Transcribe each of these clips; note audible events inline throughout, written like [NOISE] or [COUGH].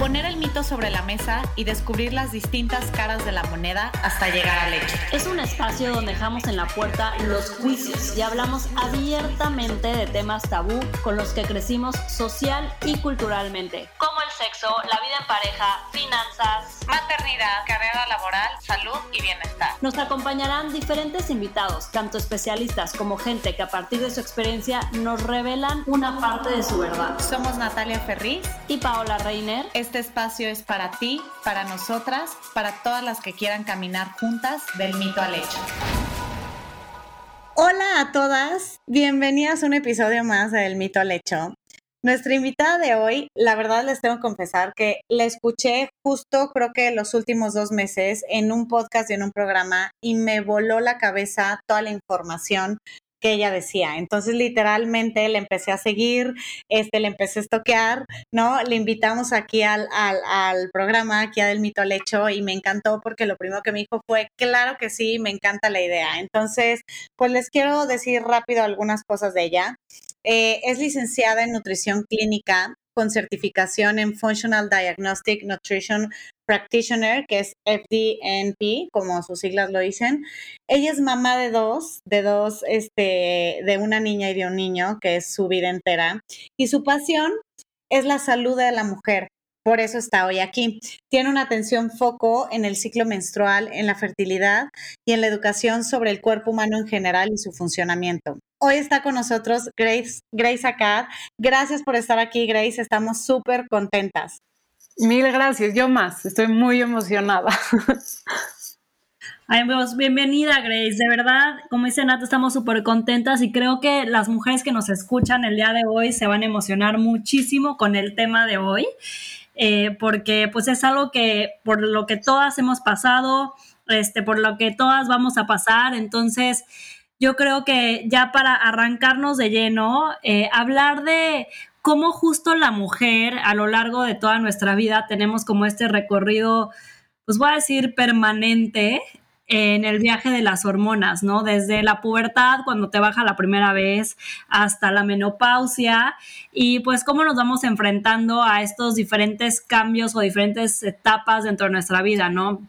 Poner el mito sobre la mesa y descubrir las distintas caras de la moneda hasta llegar al hecho. Es un espacio donde dejamos en la puerta los juicios y hablamos abiertamente de temas tabú con los que crecimos social y culturalmente, sexo, la vida en pareja, finanzas, maternidad, carrera laboral, salud y bienestar. Nos acompañarán diferentes invitados, tanto especialistas como gente que a partir de su experiencia nos revelan una parte de su verdad. Somos Natalia Ferriz y Paola Reiner. Este espacio es para ti, para nosotras, para todas las que quieran caminar juntas del mito al hecho. Hola a todas, bienvenidas a un episodio más del mito al hecho. Nuestra invitada de hoy, la verdad les tengo que confesar que la escuché justo creo que los últimos dos meses en un podcast y en un programa y me voló la cabeza toda la información que ella decía. Entonces, literalmente le empecé a seguir, este, le empecé a estoquear, ¿no? Le invitamos aquí al, al, programa, aquí a Del Mito al y me encantó porque lo primero que me dijo fue, claro que sí, me encanta la idea. Entonces, pues les quiero decir rápido algunas cosas de ella. Eh, es licenciada en nutrición clínica con certificación en Functional Diagnostic Nutrition Practitioner, que es FDNP, como sus siglas lo dicen. Ella es mamá de dos, de dos, este, de una niña y de un niño, que es su vida entera. Y su pasión es la salud de la mujer. Por eso está hoy aquí. Tiene una atención foco en el ciclo menstrual, en la fertilidad y en la educación sobre el cuerpo humano en general y su funcionamiento. Hoy está con nosotros Grace, Grace Acad. Gracias por estar aquí, Grace. Estamos súper contentas. Mil gracias, yo más. Estoy muy emocionada. Ay, pues, bienvenida, Grace. De verdad, como dice Nata, estamos súper contentas y creo que las mujeres que nos escuchan el día de hoy se van a emocionar muchísimo con el tema de hoy. Eh, porque pues es algo que por lo que todas hemos pasado, este, por lo que todas vamos a pasar, entonces yo creo que ya para arrancarnos de lleno, eh, hablar de cómo justo la mujer a lo largo de toda nuestra vida tenemos como este recorrido, pues voy a decir permanente, en el viaje de las hormonas, ¿no? Desde la pubertad, cuando te baja la primera vez, hasta la menopausia, y pues cómo nos vamos enfrentando a estos diferentes cambios o diferentes etapas dentro de nuestra vida, ¿no?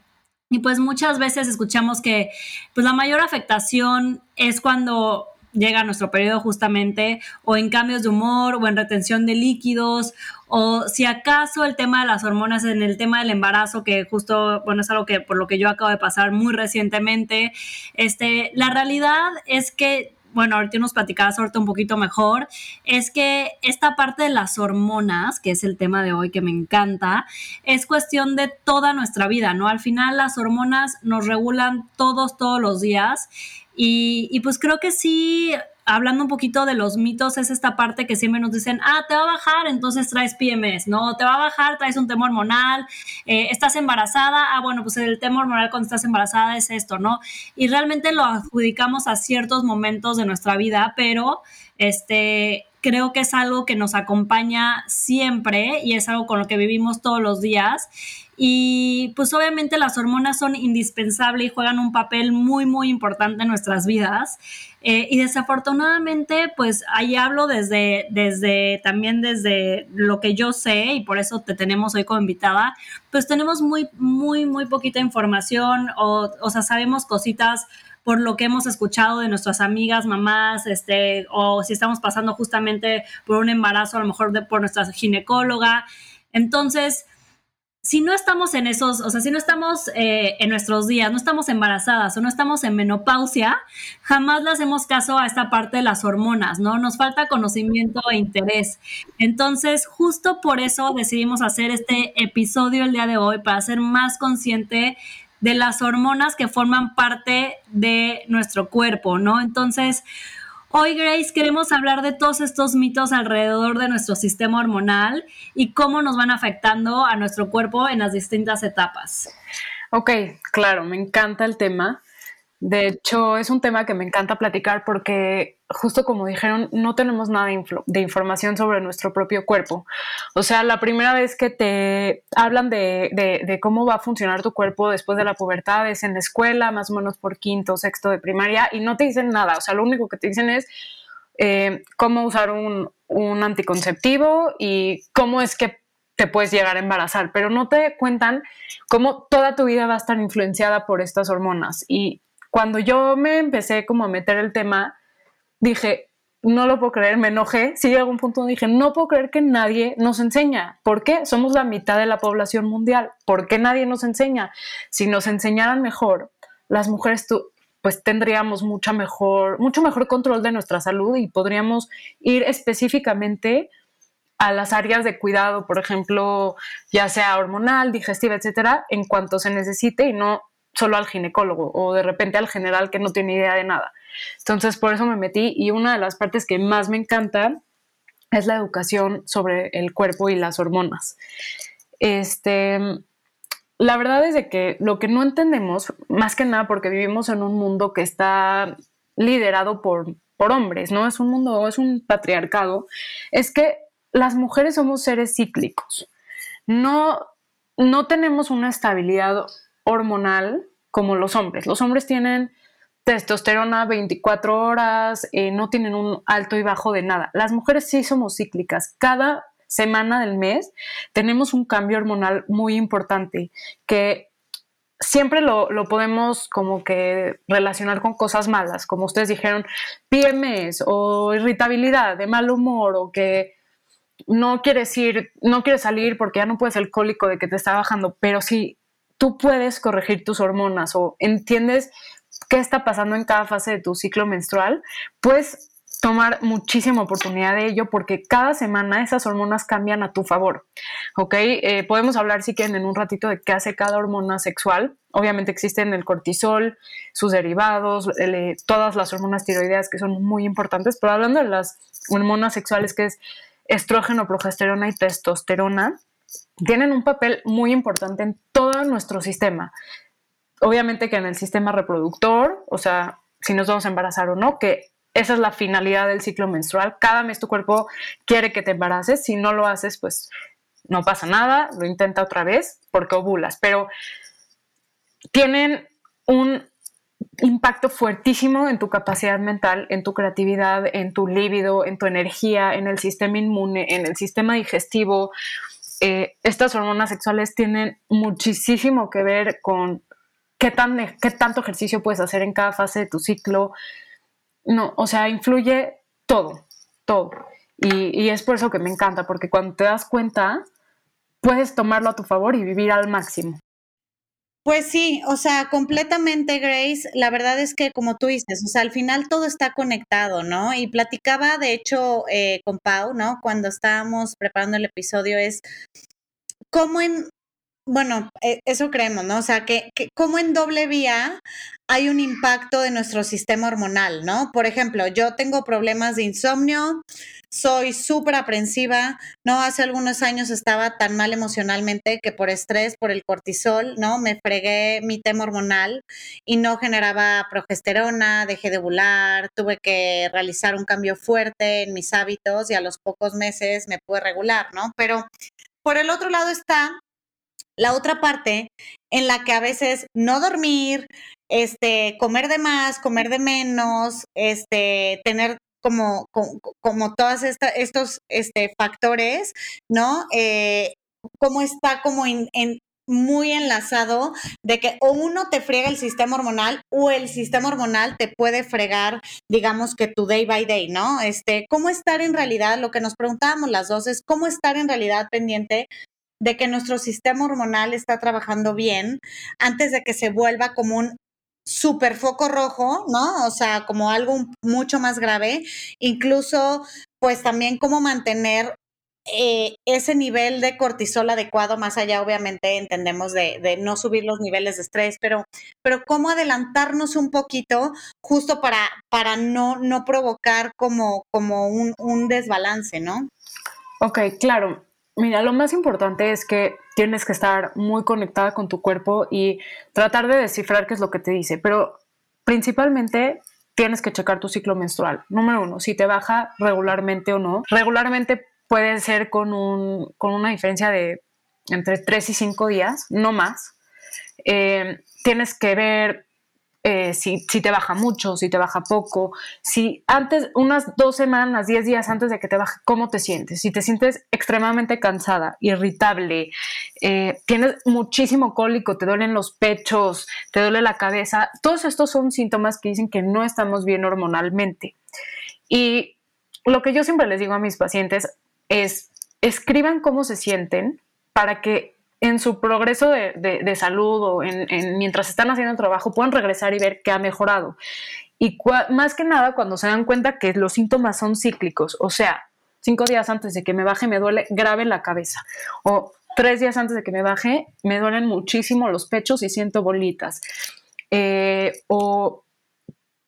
Y pues muchas veces escuchamos que pues la mayor afectación es cuando llega nuestro periodo justamente, o en cambios de humor, o en retención de líquidos, o si acaso el tema de las hormonas en el tema del embarazo, que justo, bueno, es algo que por lo que yo acabo de pasar muy recientemente, este, la realidad es que bueno, ahorita nos platicabas ahorita un poquito mejor, es que esta parte de las hormonas, que es el tema de hoy que me encanta, es cuestión de toda nuestra vida, ¿no? Al final las hormonas nos regulan todos, todos los días y, pues creo que sí, hablando un poquito de los mitos, es esta parte que siempre nos dicen, ah, te va a bajar, entonces traes PMS, ¿no? Te va a bajar, traes un tema hormonal, eh, estás embarazada, ah, bueno, pues el tema hormonal cuando estás embarazada es esto, ¿no? Y realmente lo adjudicamos a ciertos momentos de nuestra vida, pero este, creo que es algo que nos acompaña siempre y es algo con lo que vivimos todos los días. Y pues obviamente las hormonas son indispensables y juegan un papel muy, muy importante en nuestras vidas. Eh, y desafortunadamente, pues ahí hablo desde, desde, también desde lo que yo sé y por eso te tenemos hoy como invitada, pues tenemos muy, muy, muy poquita información o, o sea, sabemos cositas por lo que hemos escuchado de nuestras amigas, mamás, este, o si estamos pasando justamente por un embarazo, a lo mejor de, por nuestra ginecóloga. Entonces, si no estamos en esos, o sea, si no estamos eh, en nuestros días, no estamos embarazadas o no estamos en menopausia, jamás le hacemos caso a esta parte de las hormonas, ¿no? Nos falta conocimiento e interés. Entonces, justo por eso decidimos hacer este episodio el día de hoy, para ser más consciente de las hormonas que forman parte de nuestro cuerpo, ¿no? Entonces, hoy Grace queremos hablar de todos estos mitos alrededor de nuestro sistema hormonal y cómo nos van afectando a nuestro cuerpo en las distintas etapas. Ok, claro, me encanta el tema. De hecho, es un tema que me encanta platicar porque, justo como dijeron, no tenemos nada de, información sobre nuestro propio cuerpo. O sea, la primera vez que te hablan de, cómo va a funcionar tu cuerpo después de la pubertad es en la escuela, más o menos por quinto sexto de primaria, y no te dicen nada. O sea, lo único que te dicen es eh, cómo usar un, un anticonceptivo y cómo es que te puedes llegar a embarazar, pero no te cuentan cómo toda tu vida va a estar influenciada por estas hormonas. Y cuando yo me empecé como a meter el tema, dije, no lo puedo creer, me enojé. Sí, llegó un punto donde dije, no puedo creer que nadie nos enseña. ¿Por qué? Somos la mitad de la población mundial. ¿Por qué nadie nos enseña? Si nos enseñaran mejor, las mujeres pues tendríamos mucha mejor, mucho mejor control de nuestra salud y podríamos ir específicamente a las áreas de cuidado, por ejemplo, ya sea hormonal, digestiva, etcétera, en cuanto se necesite y no solo al ginecólogo o de repente al general que no tiene idea de nada. Entonces, por eso me metí y una de las partes que más me encanta es la educación sobre el cuerpo y las hormonas. Este, la verdad es de que lo que no entendemos, más que nada porque vivimos en un mundo que está liderado por, por hombres, ¿no? Es un mundo, es un patriarcado, es que las mujeres somos seres cíclicos. No, no tenemos una estabilidad hormonal como los hombres. Los hombres tienen testosterona 24 horas, eh, no tienen un alto y bajo de nada. Las mujeres sí somos cíclicas. Cada semana del mes tenemos un cambio hormonal muy importante que siempre lo, podemos como que relacionar con cosas malas, como ustedes dijeron, PMS o irritabilidad, de mal humor o que no quieres ir, no quieres salir porque ya no puedes el cólico de que te está bajando, pero si tú puedes corregir tus hormonas o entiendes qué está pasando en cada fase de tu ciclo menstrual, puedes tomar muchísima oportunidad de ello porque cada semana esas hormonas cambian a tu favor. ¿Ok? Eh, podemos hablar si quieren en un ratito de qué hace cada hormona sexual. Obviamente existen el cortisol, sus derivados, eh, todas las hormonas tiroideas que son muy importantes, pero hablando de las hormonas sexuales que es estrógeno, progesterona y testosterona, tienen un papel muy importante en todo nuestro sistema obviamente que en el sistema reproductor, o sea, si nos vamos a embarazar o no, que esa es la finalidad del ciclo menstrual. Cada mes tu cuerpo quiere que te embaraces. Si no lo haces, pues no pasa nada, lo intenta otra vez porque ovulas. Pero tienen un impacto fuertísimo en tu capacidad mental, en tu creatividad, en tu líbido, en tu energía, en el sistema inmune, en el sistema digestivo. Eh, estas hormonas sexuales tienen muchísimo que ver con qué, tan, qué tanto ejercicio puedes hacer en cada fase de tu ciclo. No, o sea, influye todo, todo. Y, es por eso que me encanta, porque cuando te das cuenta, puedes tomarlo a tu favor y vivir al máximo. Pues sí, o sea, completamente, Grace. La verdad es que, como tú dices, o sea, al final todo está conectado, ¿no? Y platicaba, de hecho, eh, con Pau, ¿no? Cuando estábamos preparando el episodio, es cómo en bueno, eh, eso creemos, ¿no? O sea, que, que, como en doble vía hay un impacto de nuestro sistema hormonal, ¿no? Por ejemplo, yo tengo problemas de insomnio, soy súper aprensiva, ¿no? Hace algunos años estaba tan mal emocionalmente que por estrés, por el cortisol, ¿no? Me fregué mi tema hormonal y no generaba progesterona, dejé de ovular, tuve que realizar un cambio fuerte en mis hábitos y a los pocos meses me pude regular, ¿no? Pero por el otro lado está la otra parte en la que a veces no dormir, este, comer de más, comer de menos, este, tener como, como, todos estos este, factores, ¿no? Eh, cómo está como muy enlazado de que o uno te friega el sistema hormonal o el sistema hormonal te puede fregar, digamos que tu day by day, ¿no? Este, cómo estar en realidad, lo que nos preguntábamos las dos es cómo estar en realidad pendiente de que nuestro sistema hormonal está trabajando bien antes de que se vuelva como un super foco rojo, ¿no? O sea, como algo mucho más grave. Incluso, pues también cómo mantener eh, ese nivel de cortisol adecuado, más allá, obviamente, entendemos de, no subir los niveles de estrés, pero, pero cómo adelantarnos un poquito justo para, para no, no provocar como, como un, un desbalance, ¿no? Ok, claro. Mira, lo más importante es que tienes que estar muy conectada con tu cuerpo y tratar de descifrar qué es lo que te dice, pero principalmente tienes que checar tu ciclo menstrual. Número uno, si te baja regularmente o no. Regularmente puede ser con, un, con una diferencia de entre 3 y 5 días, no más. Eh, tienes que ver eh, si, si, te baja mucho, si te baja poco, si antes, unas dos semanas, diez días antes de que te baje, ¿cómo te sientes? Si te sientes extremadamente cansada, irritable, eh, tienes muchísimo cólico, te duelen los pechos, te duele la cabeza, todos estos son síntomas que dicen que no estamos bien hormonalmente. Y lo que yo siempre les digo a mis pacientes es, escriban cómo se sienten para que en su progreso de, salud o en, mientras están haciendo trabajo pueden regresar y ver que ha mejorado. Y más que nada cuando se dan cuenta que los síntomas son cíclicos, o sea, cinco días antes de que me baje me duele grave la cabeza o tres días antes de que me baje me duelen muchísimo los pechos y siento bolitas. Eh, o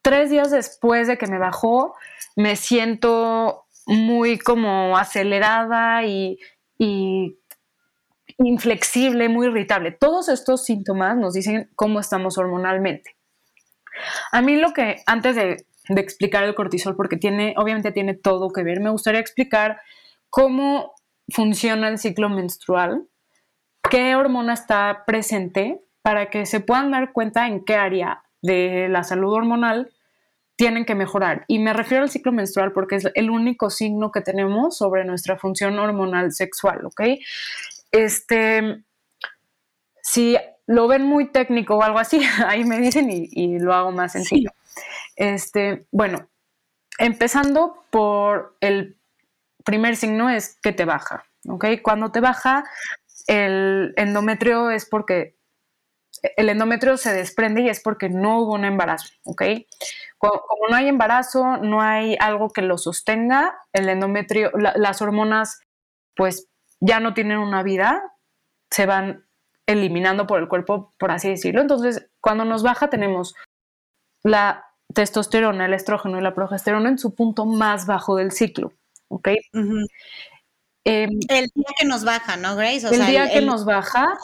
tres días después de que me bajó me siento muy como acelerada y inflexible, muy irritable. Todos estos síntomas nos dicen cómo estamos hormonalmente. A mí lo que, antes de, explicar el cortisol, porque tiene, obviamente tiene todo que ver, me gustaría explicar cómo funciona el ciclo menstrual, qué hormona está presente para que se puedan dar cuenta en qué área de la salud hormonal tienen que mejorar. Y me refiero al ciclo menstrual porque es el único signo que tenemos sobre nuestra función hormonal sexual, ¿ok? Este, si lo ven muy técnico o algo así, [LAUGHS] ahí me dicen y, lo hago más sencillo. Este, bueno, empezando por el primer signo es que te baja, ¿ok? Cuando te baja, el endometrio es porque el endometrio se desprende y es porque no hubo un embarazo, ¿ok? Como, no hay embarazo, no hay algo que lo sostenga, el endometrio, las hormonas, pues ya no tienen una vida, se van eliminando por el cuerpo, por así decirlo. Entonces, cuando nos baja tenemos la testosterona, el estrógeno y la progesterona en su punto más bajo del ciclo. ¿Ok? Em, el día que nos baja, ¿no, Grace? el día que nos baja,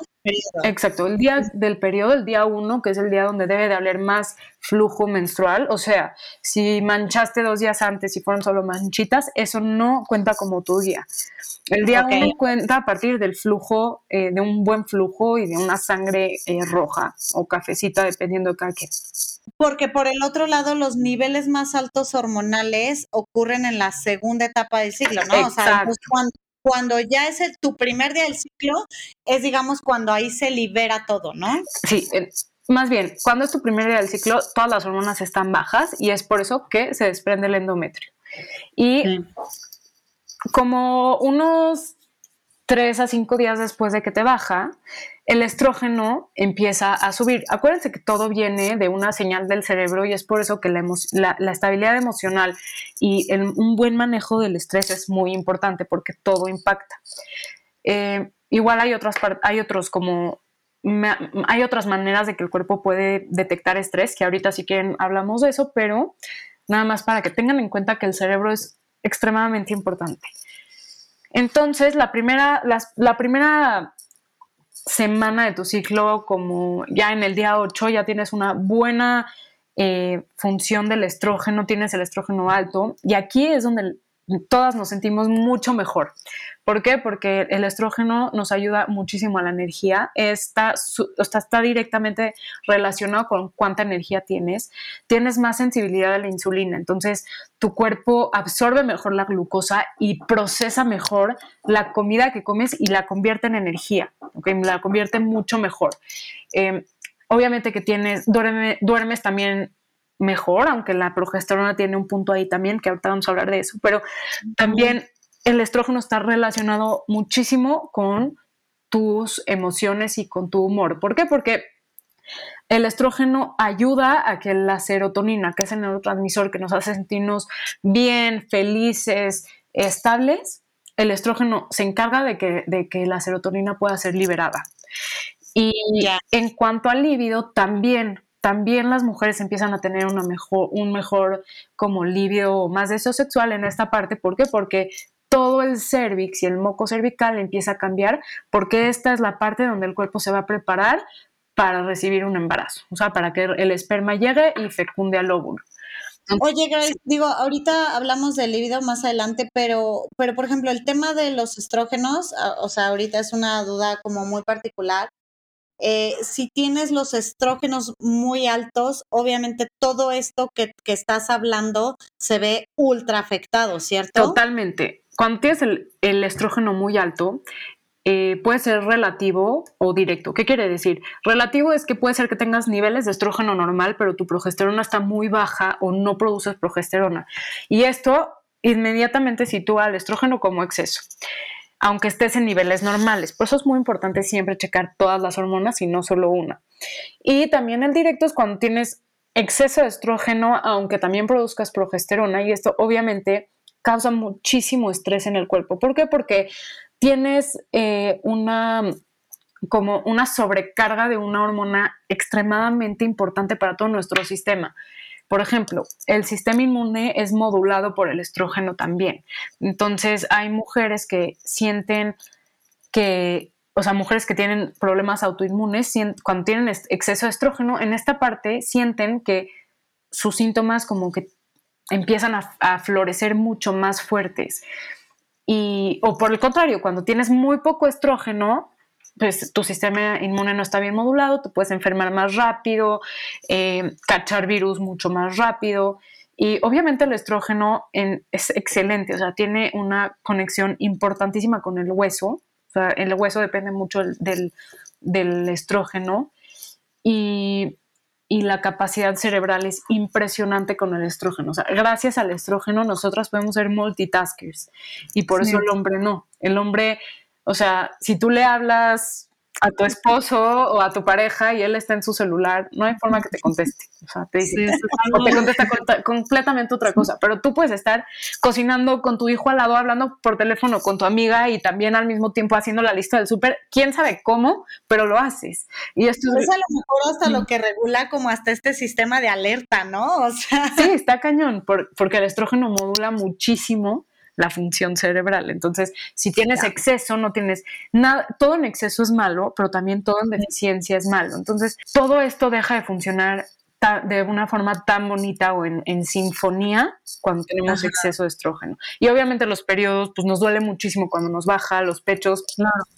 exacto, el día del periodo, el día uno, que es el día donde debe de haber más flujo menstrual, o sea, si manchaste dos días antes y fueron solo manchitas, eso no cuenta como tu día. El día uno cuenta a partir del flujo, eh, de un buen flujo y de una sangre eh, roja o cafecita, dependiendo de cada quien. Porque por el otro lado, los niveles más altos hormonales ocurren en la segunda etapa del ciclo, ¿no? O sea, cuando, cuando ya es el, tu primer día del ciclo, es digamos cuando ahí se libera todo, ¿no? Sí, más bien, cuando es tu primer día del ciclo, todas las hormonas están bajas y es por eso que se desprende el endometrio. Y como unos tres a cinco días después de que te baja, el estrógeno empieza a subir. Acuérdense que todo viene de una señal del cerebro y es por eso que la, estabilidad emocional y un buen manejo del estrés es muy importante porque todo impacta. Eh, igual hay otras hay otros como hay otras maneras de que el cuerpo puede detectar estrés, que ahorita si quieren hablamos de eso, pero nada más para que tengan en cuenta que el cerebro es extremadamente importante. Entonces, la primera, la primera semana de tu ciclo, como ya en el día 8 ya tienes una buena eh, función del estrógeno, tienes el estrógeno alto, y aquí es donde todas nos sentimos mucho mejor. ¿Por qué? Porque el estrógeno nos ayuda muchísimo a la energía, está, está, está, directamente relacionado con cuánta energía tienes, tienes más sensibilidad a la insulina, entonces tu cuerpo absorbe mejor la glucosa y procesa mejor la comida que comes y la convierte en energía, ¿okay? la convierte mucho mejor. Em, obviamente que tienes, duermes también mejor, aunque la progesterona tiene un punto ahí también, que ahorita vamos a hablar de eso, pero también el estrógeno está relacionado muchísimo con tus emociones y con tu humor. ¿Por qué? Porque el estrógeno ayuda a que la serotonina, que es el neurotransmisor que nos hace sentirnos bien, felices, estables, el estrógeno se encarga de que, de que la serotonina pueda ser liberada. Y en cuanto al líbido, también también las mujeres empiezan a tener una mejor, un mejor como libido, más deseo sexual en esta parte. ¿Por qué? Porque todo el cervix y el moco cervical empieza a cambiar porque esta es la parte donde el cuerpo se va a preparar para recibir un embarazo, o sea, para que el esperma llegue y fecunde al óvulo. Oye, Grace, digo, ahorita hablamos del libido más adelante, pero, pero por ejemplo, el tema de los estrógenos, o sea, ahorita es una duda como muy particular eh, si tienes los estrógenos muy altos, obviamente todo esto que, estás hablando se ve ultra afectado, ¿cierto? Totalmente. Cuando tienes el, estrógeno muy alto, eh, puede ser relativo o directo. ¿Qué quiere decir? Relativo es que puede ser que tengas niveles de estrógeno normal, pero tu progesterona está muy baja o no produces progesterona. Y esto inmediatamente sitúa al estrógeno como exceso aunque estés en niveles normales. Por eso es muy importante siempre checar todas las hormonas y no solo una. Y también el directo es cuando tienes exceso de estrógeno, aunque también produzcas progesterona, y esto obviamente causa muchísimo estrés en el cuerpo. ¿Por qué? Porque tienes eh, una como una sobrecarga de una hormona extremadamente importante para todo nuestro sistema. Por ejemplo, el sistema inmune es modulado por el estrógeno también. Entonces, hay mujeres que sienten que, o sea, mujeres que tienen problemas autoinmunes, cuando tienen exceso de estrógeno, en esta parte sienten que sus síntomas como que empiezan a, florecer mucho más fuertes. Y, o por el contrario, cuando tienes muy poco estrógeno, pues tu sistema inmune no está bien modulado, te puedes enfermar más rápido, eh, cachar virus mucho más rápido. Y obviamente el estrógeno es excelente, o sea, tiene una conexión importantísima con el hueso. O sea, el hueso depende mucho del, estrógeno y, la capacidad cerebral es impresionante con el estrógeno. O sea, gracias al estrógeno nosotras podemos ser multitaskers y por eso el hombre no. El hombre o sea, si tú le hablas a tu esposo o a tu pareja y él está en su celular, no hay forma que te conteste. O sea, te dice, o te contesta completamente otra cosa. Pero tú puedes estar cocinando con tu hijo al lado, hablando por teléfono con tu amiga y también al mismo tiempo haciendo la lista del súper. Quién sabe cómo, pero lo haces. Y esto es, a lo mejor hasta lo que regula como hasta este sistema de alerta, ¿no? O sea. Sí, está cañón, porque el estrógeno modula muchísimo la función cerebral. Entonces, si tienes exceso, no tienes nada, todo en exceso es malo, pero también todo en deficiencia es malo. Entonces, todo esto deja de funcionar de una forma tan bonita o en, sinfonía cuando tenemos exceso de estrógeno. Y obviamente los periodos, pues nos duele muchísimo cuando nos baja, los pechos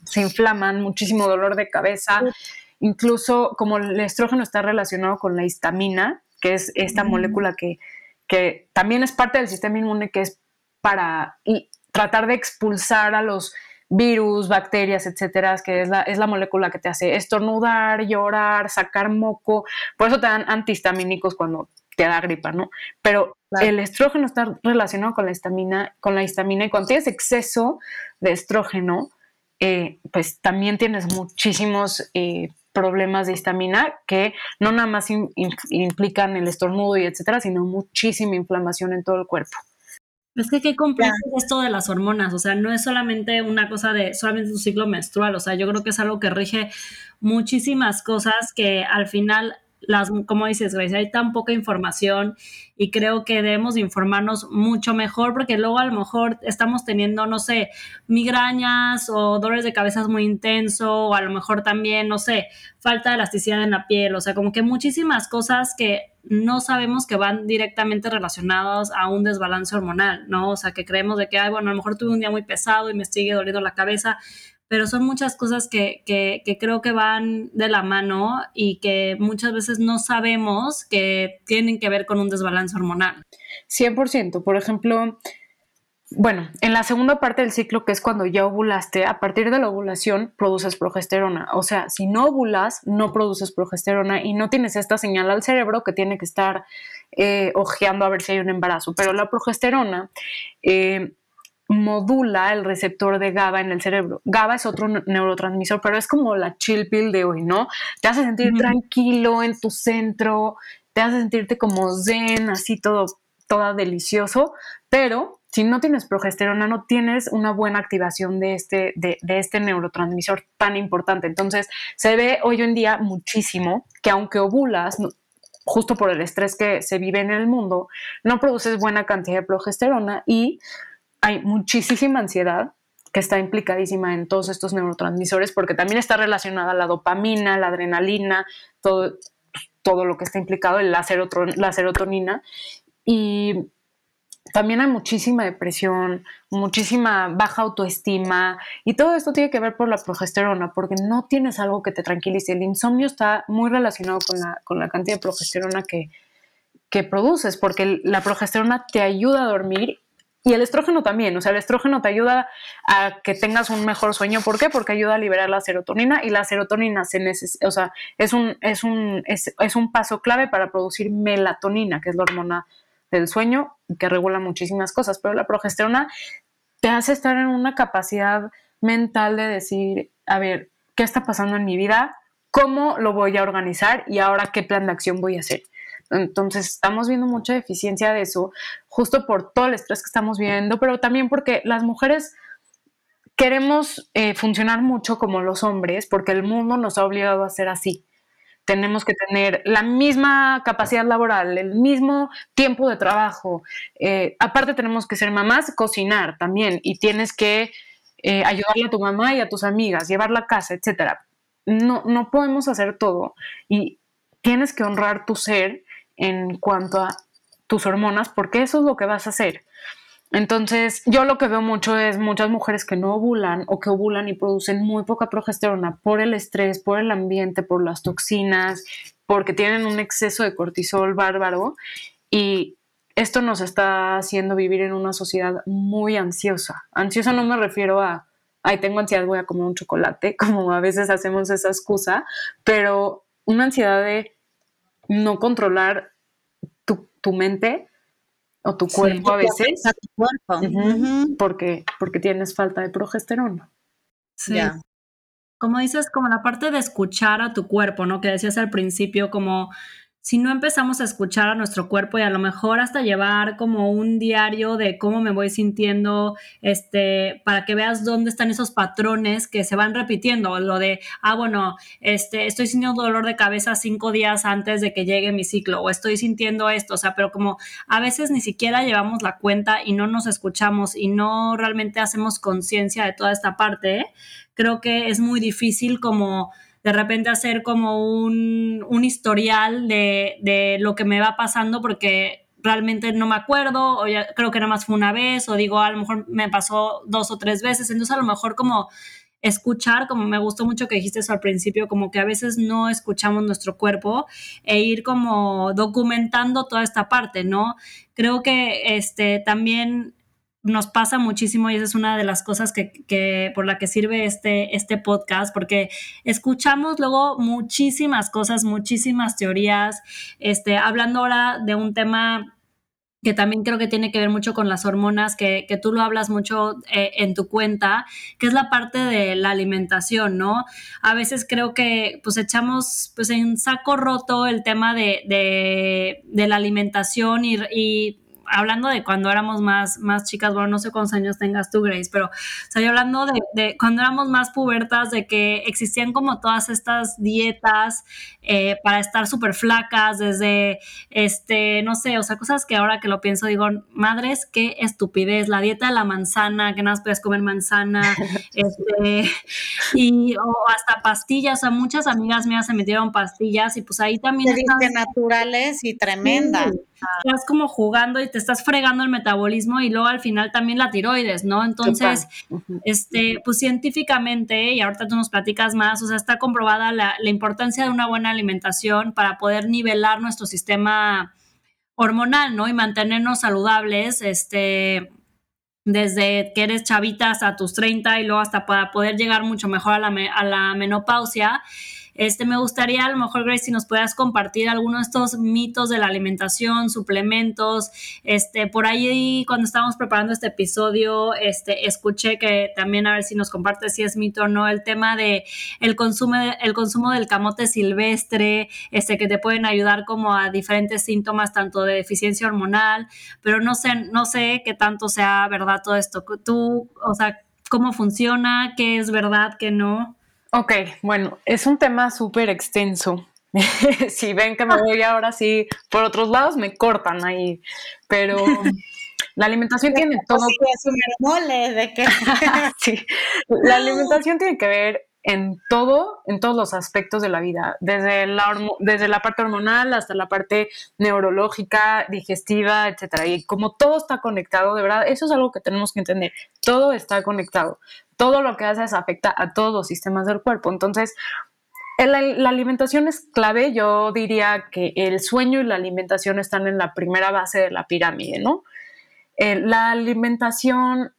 se inflaman, muchísimo dolor de cabeza. Incluso como el estrógeno está relacionado con la histamina, que es esta molécula que, que también es parte del sistema inmune, que es para tratar de expulsar a los virus, bacterias, etcétera, que es la, es la molécula que te hace estornudar, llorar, sacar moco. Por eso te dan antihistamínicos cuando te da gripa, ¿no? Pero el estrógeno está relacionado con la histamina, con la histamina y cuando tienes exceso de estrógeno, eh, pues también tienes muchísimos eh, problemas de histamina que no nada más implican el estornudo y etcétera, sino muchísima inflamación en todo el cuerpo. Es que qué complejo es esto de las hormonas, o sea, no es solamente una cosa de solamente tu ciclo menstrual, o sea, yo creo que es algo que rige muchísimas cosas que al final las, como dices, Grace, hay tan poca información y creo que debemos informarnos mucho mejor porque luego a lo mejor estamos teniendo, no sé, migrañas o dolores de cabeza muy intenso o a lo mejor también, no sé, falta de elasticidad en la piel, o sea, como que muchísimas cosas que no sabemos que van directamente relacionadas a un desbalance hormonal, ¿no? O sea, que creemos de que, ay, bueno, a lo mejor tuve un día muy pesado y me sigue doliendo la cabeza, pero son muchas cosas que, que, que, creo que van de la mano y que muchas veces no sabemos que tienen que ver con un desbalance hormonal. 100%. Por ejemplo, bueno, en la segunda parte del ciclo, que es cuando ya ovulaste, a partir de la ovulación produces progesterona. O sea, si no ovulas, no produces progesterona y no tienes esta señal al cerebro que tiene que estar eh, ojeando a ver si hay un embarazo. Pero la progesterona eh, modula el receptor de GABA en el cerebro. GABA es otro neurotransmisor, pero es como la chill pill de hoy, ¿no? Te hace sentir tranquilo en tu centro, te hace sentirte como zen, así todo, todo delicioso, pero si no tienes progesterona, no tienes una buena activación de este, de, este neurotransmisor tan importante. Entonces, se ve hoy en día muchísimo que aunque ovulas, justo por el estrés que se vive en el mundo, no produces buena cantidad de progesterona y hay muchísima ansiedad que está implicadísima en todos estos neurotransmisores porque también está relacionada la dopamina, la adrenalina, todo, lo que está implicado, en la serotonina. Y también hay muchísima depresión, muchísima baja autoestima y todo esto tiene que ver por la progesterona, porque no tienes algo que te tranquilice. El insomnio está muy relacionado con la, con la cantidad de progesterona que, que produces, porque la progesterona te ayuda a dormir y el estrógeno también, o sea, el estrógeno te ayuda a que tengas un mejor sueño. ¿Por qué? Porque ayuda a liberar la serotonina y la serotonina se necesita, o sea, es un, es, un, es, es un paso clave para producir melatonina, que es la hormona del sueño que regula muchísimas cosas, pero la progesterona te hace estar en una capacidad mental de decir, a ver, ¿qué está pasando en mi vida? ¿Cómo lo voy a organizar? Y ahora, ¿qué plan de acción voy a hacer? Entonces, estamos viendo mucha deficiencia de eso, justo por todo el estrés que estamos viendo, pero también porque las mujeres queremos eh, funcionar mucho como los hombres, porque el mundo nos ha obligado a ser así tenemos que tener la misma capacidad laboral, el mismo tiempo de trabajo. Eh, aparte tenemos que ser mamás, cocinar también y tienes que eh, ayudarle a tu mamá y a tus amigas, llevar la casa, etc. No, no podemos hacer todo y tienes que honrar tu ser en cuanto a tus hormonas porque eso es lo que vas a hacer. Entonces, yo lo que veo mucho es muchas mujeres que no ovulan o que ovulan y producen muy poca progesterona por el estrés, por el ambiente, por las toxinas, porque tienen un exceso de cortisol bárbaro y esto nos está haciendo vivir en una sociedad muy ansiosa. Ansiosa no me refiero a, ay, tengo ansiedad, voy a comer un chocolate, [LAUGHS] como a veces hacemos esa excusa, pero una ansiedad de no controlar tu, tu mente o tu cuerpo a veces. tu cuerpo. porque, porque tienes falta de progesterona. Sí. Como dices, como la parte de escuchar a tu cuerpo, ¿no? Que decías al principio, como si no empezamos a escuchar a nuestro cuerpo y a lo mejor hasta llevar como un diario de cómo me voy sintiendo, este, para que veas dónde están esos patrones que se van repitiendo, lo de, ah, bueno, este, estoy sintiendo dolor de cabeza cinco días antes de que llegue mi ciclo, o estoy sintiendo esto, o sea, pero como a veces ni siquiera llevamos la cuenta y no nos escuchamos y no realmente hacemos conciencia de toda esta parte, creo que es muy difícil como de repente hacer como un, un historial de, de, lo que me va pasando porque realmente no me acuerdo o ya creo que nada más fue una vez o digo a lo mejor me pasó dos o tres veces, entonces a lo mejor como escuchar, como me gustó mucho que dijiste eso al principio, como que a veces no escuchamos nuestro cuerpo e ir como documentando toda esta parte, ¿no? Creo que este también nos pasa muchísimo y esa es una de las cosas que, por la que sirve este, este podcast, porque escuchamos luego muchísimas cosas, muchísimas teorías, este, hablando ahora de un tema que también creo que tiene que ver mucho con las hormonas, que, que tú lo hablas mucho eh, en tu cuenta, que es la parte de la alimentación, ¿no? A veces creo que pues echamos pues en saco roto el tema de, de, la alimentación y hablando de cuando éramos más, más chicas, bueno, no sé cuántos años tengas tú, Grace, pero estoy hablando de, cuando éramos más pubertas, de que existían como todas estas dietas eh, para estar súper flacas, desde, este, no sé, o sea, cosas que ahora que lo pienso digo, madres, qué estupidez, la dieta de la manzana, que nada más puedes comer manzana, [LAUGHS] este, y o hasta pastillas, o sea, muchas amigas mías se metieron pastillas y pues ahí también... naturales y tremendas estás como jugando y te estás fregando el metabolismo y luego al final también la tiroides, ¿no? Entonces, este, pues científicamente, y ahorita tú nos platicas más, o sea, está comprobada la, la importancia de una buena alimentación para poder nivelar nuestro sistema hormonal, ¿no? Y mantenernos saludables, este, desde que eres chavita hasta tus 30 y luego hasta para poder llegar mucho mejor a la, a la menopausia. Este, me gustaría a lo mejor, Grace, si nos puedas compartir algunos de estos mitos de la alimentación, suplementos. Este, por ahí, cuando estábamos preparando este episodio, este, escuché que también a ver si nos compartes si es mito o no, el tema de el consumo, el consumo del camote silvestre, este, que te pueden ayudar como a diferentes síntomas, tanto de deficiencia hormonal, pero no sé, no sé qué tanto sea verdad todo esto. Tú, o sea, cómo funciona, qué es verdad, qué no. Ok, bueno, es un tema súper extenso. [LAUGHS] si ven que me voy ahora sí por otros lados, me cortan ahí. Pero [LAUGHS] la alimentación tiene todo. Es un mole de que. [LAUGHS] sí, la alimentación tiene que ver en todo, en todos los aspectos de la vida, desde la, desde la parte hormonal hasta la parte neurológica, digestiva, etcétera. Y como todo está conectado, de verdad, eso es algo que tenemos que entender. Todo está conectado. Todo lo que haces afecta a todos los sistemas del cuerpo. Entonces, la, alimentación es clave. Yo diría que el sueño y la alimentación están en la primera base de la pirámide, ¿no? Eh, la alimentación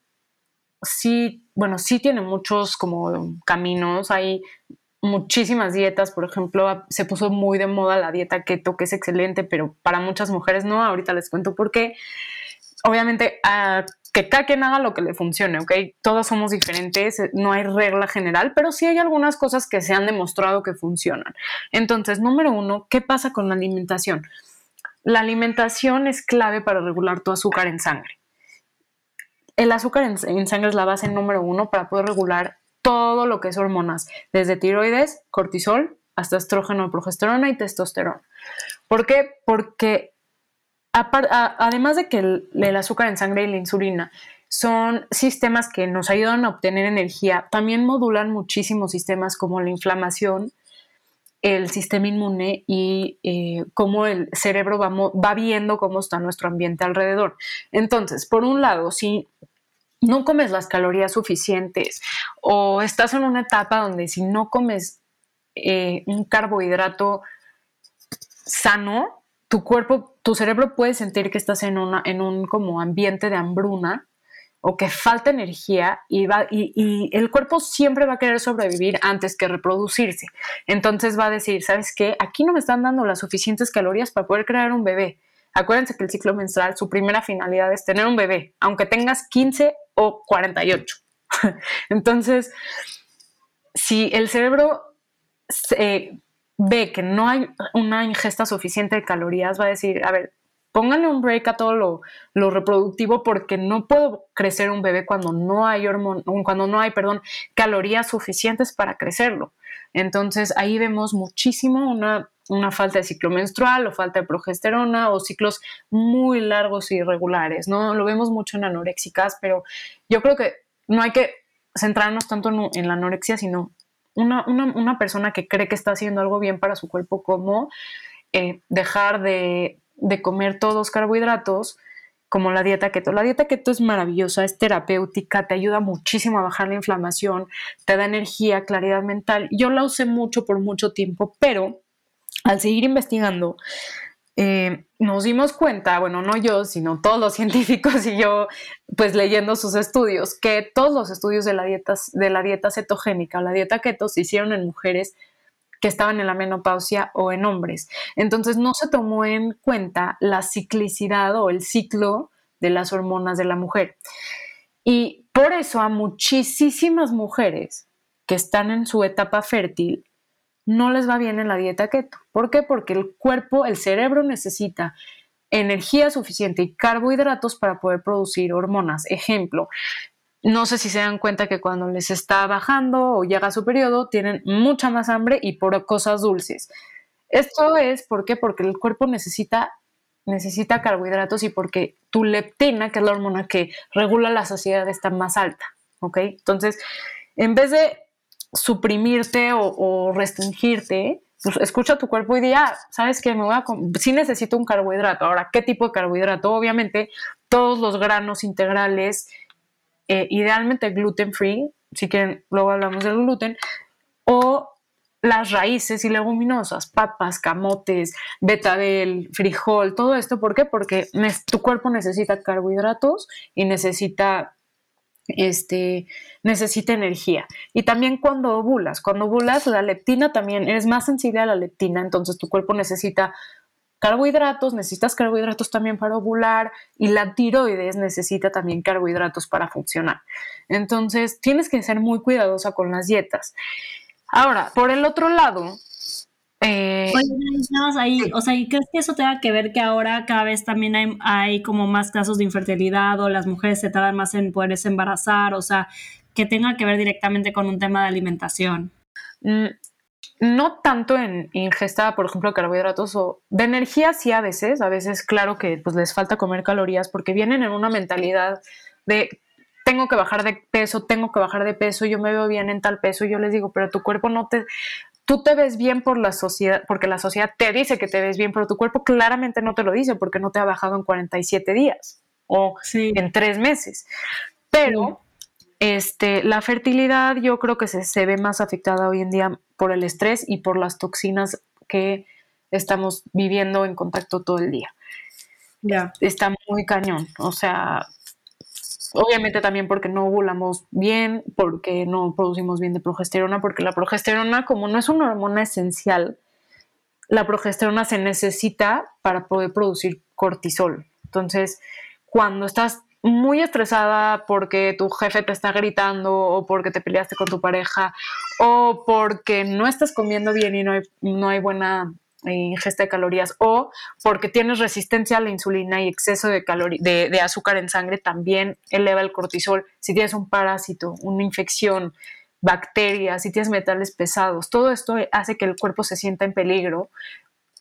sí, bueno, sí tiene muchos como caminos. Hay muchísimas dietas, por ejemplo, se puso muy de moda la dieta keto, que es excelente, pero para muchas mujeres no. Ahorita les cuento por qué. Obviamente, que cada quien haga lo que le funcione, ¿ok? Todos somos diferentes, eh, no hay regla general, pero sí hay algunas cosas que se han demostrado que funcionan. Entonces, número uno, ¿qué pasa con la alimentación? La alimentación es clave para regular tu azúcar en sangre. El azúcar en, sangre es la base número uno para poder regular todo lo que es hormonas, desde tiroides, cortisol, hasta estrógeno, progesterona y testosterona. ¿Por qué? Porque además de que el, azúcar en sangre y la insulina son sistemas que nos ayudan a obtener energía, también modulan muchísimos sistemas como la inflamación, el sistema inmune y eh, cómo el cerebro va, va viendo cómo está nuestro ambiente alrededor. Entonces, por un lado, si no comes las calorías suficientes o estás en una etapa donde si no comes eh, un carbohidrato sano, tu cuerpo, tu cerebro puede sentir que estás en, una, en un como ambiente de hambruna o que falta energía y, va, y, el cuerpo siempre va a querer sobrevivir antes que reproducirse. Entonces va a decir, ¿sabes qué? Aquí no me están dando las suficientes calorías para poder crear un bebé. Acuérdense que el ciclo menstrual, su primera finalidad es tener un bebé, aunque tengas 15 o 48. [LAUGHS] Entonces, si el cerebro se, ve que no hay una ingesta suficiente de calorías, va a decir, a ver, pónganle un break a todo lo, lo reproductivo porque no puedo crecer un bebé cuando no hay cuando no hay, perdón, calorías suficientes para crecerlo. Entonces ahí vemos muchísimo una, una falta de ciclo menstrual o falta de progesterona o ciclos muy largos y irregulares, ¿no? Lo vemos mucho en anoréxicas, pero yo creo que no hay que centrarnos tanto en la anorexia, sino una, persona que cree que está haciendo algo bien para su cuerpo, como eh, dejar de, comer todos carbohidratos, como la dieta keto. La dieta keto es maravillosa, es terapéutica, te ayuda muchísimo a bajar la inflamación, te da energía, claridad mental. Yo la usé mucho por mucho tiempo, pero al seguir investigando, eh, nos dimos cuenta, bueno, no yo, sino todos los [LAUGHS] científicos y yo, pues leyendo sus estudios, que todos los estudios de la dieta, de la dieta cetogénica o la dieta keto se hicieron en mujeres que estaban en la menopausia o en hombres. Entonces no se tomó en cuenta la ciclicidad o el ciclo de las hormonas de la mujer. Y por eso a muchísimas mujeres que están en su etapa fértil no les va bien en la dieta keto. ¿Por qué? Porque el cuerpo, el cerebro necesita energía suficiente y carbohidratos para poder producir hormonas. Ejemplo, no sé si se dan cuenta que cuando les está bajando o llega su periodo, tienen mucha más hambre y por cosas dulces. Esto es porque el cuerpo necesita, necesita carbohidratos y porque tu leptina, que es la hormona que regula la saciedad, está más alta. ¿Ok? Entonces, en vez de suprimirte o, restringirte, pues escucha tu cuerpo y di, ah, ¿sabes qué? Me voy a sí necesito un carbohidrato. Ahora, ¿qué tipo de carbohidrato? Obviamente, todos los granos integrales, eh, idealmente gluten free, si quieren, luego hablamos del gluten, o las raíces y leguminosas, papas, camotes, betabel, frijol, todo esto. ¿Por qué? Porque tu cuerpo necesita carbohidratos y necesita este, necesita energía. Y también cuando ovulas, cuando ovulas, la leptina también es más sensible a la leptina, entonces tu cuerpo necesita carbohidratos, necesitas carbohidratos también para ovular y la tiroides necesita también carbohidratos para funcionar. Entonces, tienes que ser muy cuidadosa con las dietas. Ahora, por el otro lado, eh, Oye, ahí, o sea, ¿y crees que eso tenga que ver que ahora cada vez también hay, hay, como más casos de infertilidad o las mujeres se tardan más en poderse embarazar? O sea, que tenga que ver directamente con un tema de alimentación. No tanto en ingesta, por ejemplo, carbohidratos o de energía, sí a veces, a veces claro que pues les falta comer calorías porque vienen en una mentalidad de tengo que bajar de peso, tengo que bajar de peso, yo me veo bien en tal peso, yo les digo, pero tu cuerpo no te, tú te ves bien por la sociedad, porque la sociedad te dice que te ves bien, pero tu cuerpo claramente no te lo dice porque no te ha bajado en 47 días o en tres meses. Pero este, la fertilidad yo creo que se, se ve más afectada hoy en día por el estrés y por las toxinas que estamos viviendo en contacto todo el día. Ya. Está muy cañón. O sea, obviamente también porque no ovulamos bien, porque no producimos bien de progesterona, porque la progesterona, como no es una hormona esencial, la progesterona se necesita para poder producir cortisol. Entonces, cuando estás muy estresada porque tu jefe te está gritando o porque te peleaste con tu pareja o porque no estás comiendo bien y no hay, no hay buena ingesta de calorías o porque tienes resistencia a la insulina y exceso de, de, azúcar en sangre también eleva el cortisol. Si tienes un parásito, una infección, bacterias, si tienes metales pesados, todo esto hace que el cuerpo se sienta en peligro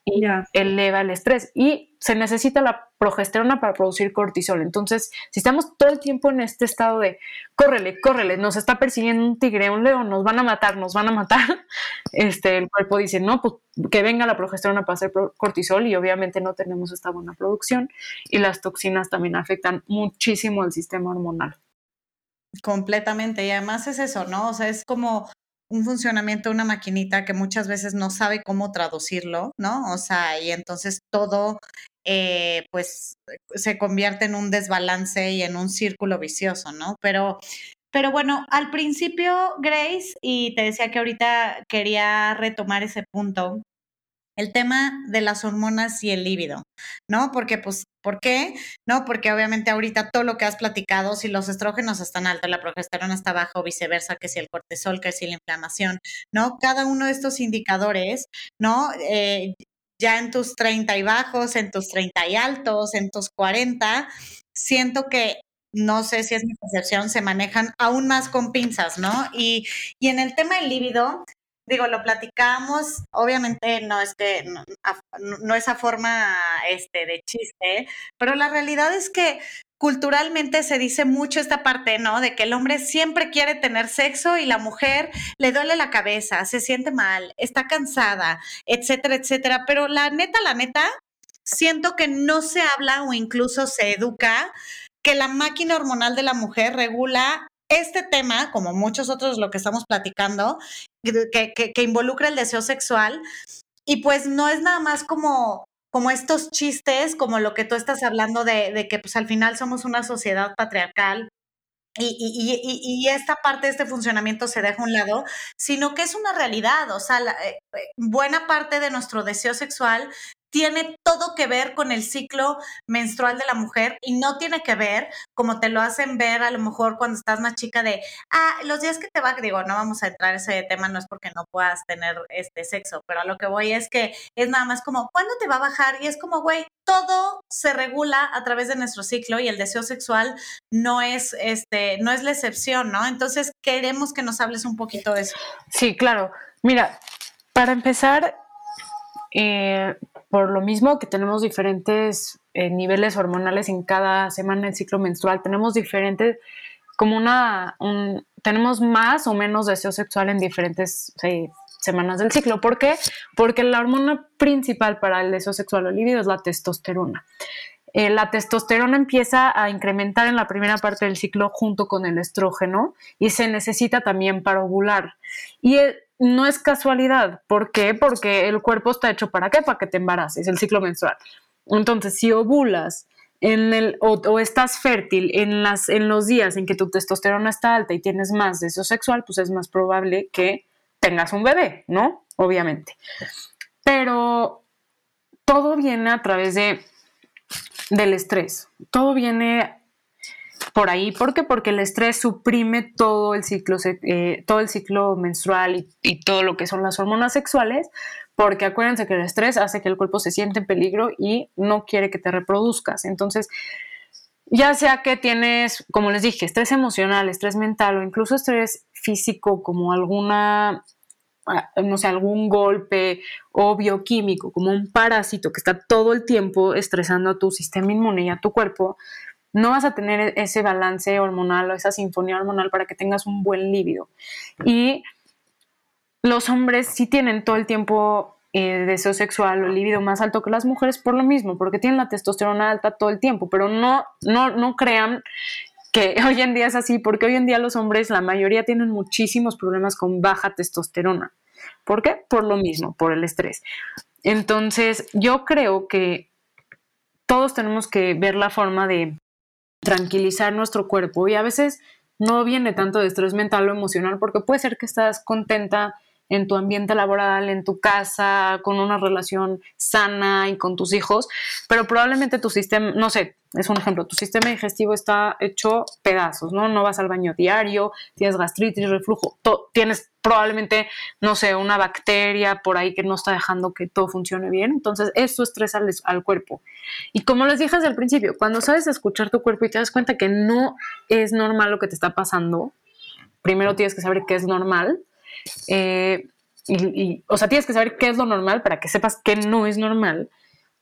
y eleva el estrés. Y se necesita la progesterona para producir cortisol. Entonces, si estamos todo el tiempo en este estado de córrele, córrele, nos está persiguiendo un tigre, un león, nos van a matar, nos van a matar, [LAUGHS] este, el cuerpo dice, no, pues que venga la progesterona para hacer cortisol y obviamente no tenemos esta buena producción y las toxinas también afectan muchísimo el sistema hormonal. Completamente. Y además es eso, ¿no? O sea, es como un funcionamiento de una maquinita que muchas veces no sabe cómo traducirlo, ¿no? O sea, y entonces todo eh, pues se convierte en un desbalance y en un círculo vicioso, ¿no? Pero, pero bueno, al principio, Grace, y te decía que ahorita quería retomar ese punto, el tema de las hormonas y el líbido, ¿no? Porque, pues, ¿por qué? No, porque obviamente ahorita todo lo que has platicado, si los estrógenos están altos, la progesterona está baja o viceversa, que si el cortisol, que si la inflamación, ¿no? Cada uno de estos indicadores, ¿no? Eh, ya en tus 30 y bajos, en tus 30 y altos, en tus 40, siento que no sé si es mi percepción, se manejan aún más con pinzas, ¿no? Y, y en el tema del líbido, digo, lo platicamos, obviamente no es que no, es a forma este, de chiste, pero la realidad es que culturalmente se dice mucho esta parte, ¿no? De que el hombre siempre quiere tener sexo y la mujer le duele la cabeza, se siente mal, está cansada, etcétera, etcétera. Pero la neta, la neta, siento que no se habla o incluso se educa que la máquina hormonal de la mujer regula este tema, como muchos otros lo que estamos platicando, que, que, involucra el deseo sexual, y pues no es nada más como como estos chistes, como lo que tú estás hablando de, que pues al final somos una sociedad patriarcal y, y, y, esta parte de este funcionamiento se deja a un lado, sino que es una realidad, o sea, eh, eh, buena parte de nuestro deseo sexual tiene todo que ver con el ciclo menstrual de la mujer y no tiene que ver como te lo hacen ver a lo mejor cuando estás más chica de, ah, los días que te va, digo, no vamos a entrar en ese tema, no es porque no puedas tener este sexo, pero a lo que voy es que es nada más como, ¿cuándo te va a bajar? Y es como, güey, todo se regula a través de nuestro ciclo y el deseo sexual no es, este, no es la excepción, ¿no? Entonces queremos que nos hables un poquito de eso. Sí, claro. Mira, para empezar, eh, por lo mismo que tenemos diferentes eh, niveles hormonales en cada semana del ciclo menstrual, tenemos diferentes, como una, tenemos más o menos deseo sexual en diferentes semanas del ciclo. ¿Por qué? Porque la hormona principal para el deseo sexual o libido es la testosterona. Eh, la testosterona empieza a incrementar en la primera parte del ciclo junto con el estrógeno y se necesita también para ovular. Y no es casualidad. ¿Por qué? Porque el cuerpo está hecho para qué? Para que te embaraces, el ciclo menstrual. Entonces, si ovulas en el, o, estás fértil en, las, en los días en que tu testosterona está alta y tienes más deseo sexual, pues es más probable que tengas un bebé, ¿no? Obviamente. Pero todo viene a través de, del estrés. Todo viene por ahí. ¿Por qué? Porque el estrés suprime todo el ciclo, eh, todo el ciclo menstrual y, todo lo que son las hormonas sexuales, porque acuérdense que el estrés hace que el cuerpo se siente en peligro y no quiere que te reproduzcas. Entonces, ya sea que tienes, como les dije, estrés emocional, estrés mental o incluso estrés físico, como alguna ah, no sé, algún golpe o bioquímico, como un parásito que está todo el tiempo estresando a tu sistema inmune y a tu cuerpo, no vas a tener ese balance hormonal o esa sinfonía hormonal para que tengas un buen líbido. Y los hombres sí tienen todo el tiempo eh, deseo sexual o líbido más alto que las mujeres por lo mismo, porque tienen la testosterona alta todo el tiempo, pero no, no, no crean que [LAUGHS] hoy en día es así, porque hoy en día los hombres, la mayoría tienen muchísimos problemas con baja testosterona. ¿Por qué? Por lo mismo, por el estrés. Entonces, yo creo que todos tenemos que ver la forma de tranquilizar nuestro cuerpo y a veces no viene tanto de estrés mental o emocional porque puede ser que estás contenta en tu ambiente laboral, en tu casa, con una relación sana y con tus hijos, pero probablemente tu sistema, no sé, es un ejemplo, tu sistema digestivo está hecho pedazos, ¿no? No vas al baño diario, tienes gastritis, reflujo, tienes probablemente, no sé, una bacteria por ahí que no está dejando que todo funcione bien. Entonces, eso estresa al, al, cuerpo. Y como les dije desde el principio, cuando sabes escuchar tu cuerpo y te das cuenta que no es normal lo que te está pasando, primero tienes que saber qué es normal eh, y, o sea, tienes que saber qué es lo normal para que sepas qué no es normal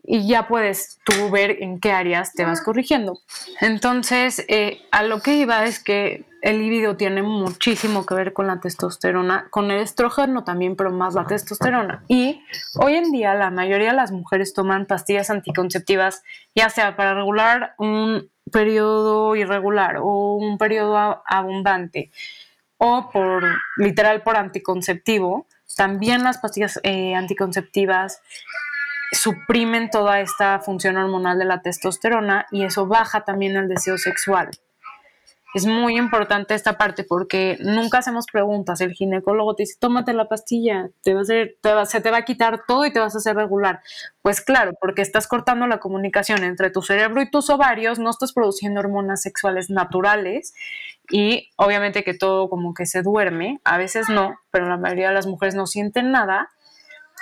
y ya puedes tú ver en qué áreas te vas corrigiendo. Entonces, eh, a lo que iba es que el libido tiene muchísimo que ver con la testosterona, con el estrógeno también, pero más la testosterona. Y hoy en día la mayoría de las mujeres toman pastillas anticonceptivas, ya sea para regular un periodo irregular o un periodo abundante o por literal por anticonceptivo, también las pastillas eh, anticonceptivas suprimen toda esta función hormonal de la testosterona y eso baja también el deseo sexual es muy importante esta parte porque nunca hacemos preguntas. El ginecólogo te dice, tómate la pastilla, te va a hacer, se te va a quitar todo y te vas a hacer regular. Pues claro, porque estás cortando la comunicación entre tu cerebro y tus ovarios, no estás produciendo hormonas sexuales naturales y obviamente que todo como que se duerme, a veces no, pero la mayoría de las mujeres no sienten nada.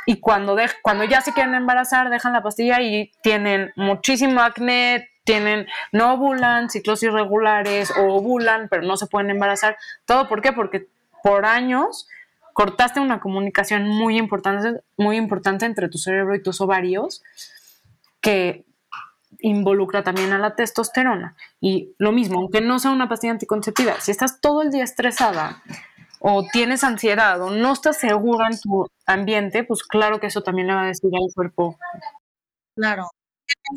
Y cuando, de, cuando ya se quieren embarazar, dejan la pastilla y tienen muchísimo acné, tienen, no ovulan, ciclos irregulares o ovulan, pero no se pueden embarazar. ¿Todo por qué? Porque por años cortaste una comunicación muy importante, muy importante entre tu cerebro y tus ovarios que involucra también a la testosterona. Y lo mismo, aunque no sea una pastilla anticonceptiva, si estás todo el día estresada o tienes ansiedad o no estás segura en tu ambiente, pues claro que eso también le va a decir al cuerpo. Claro,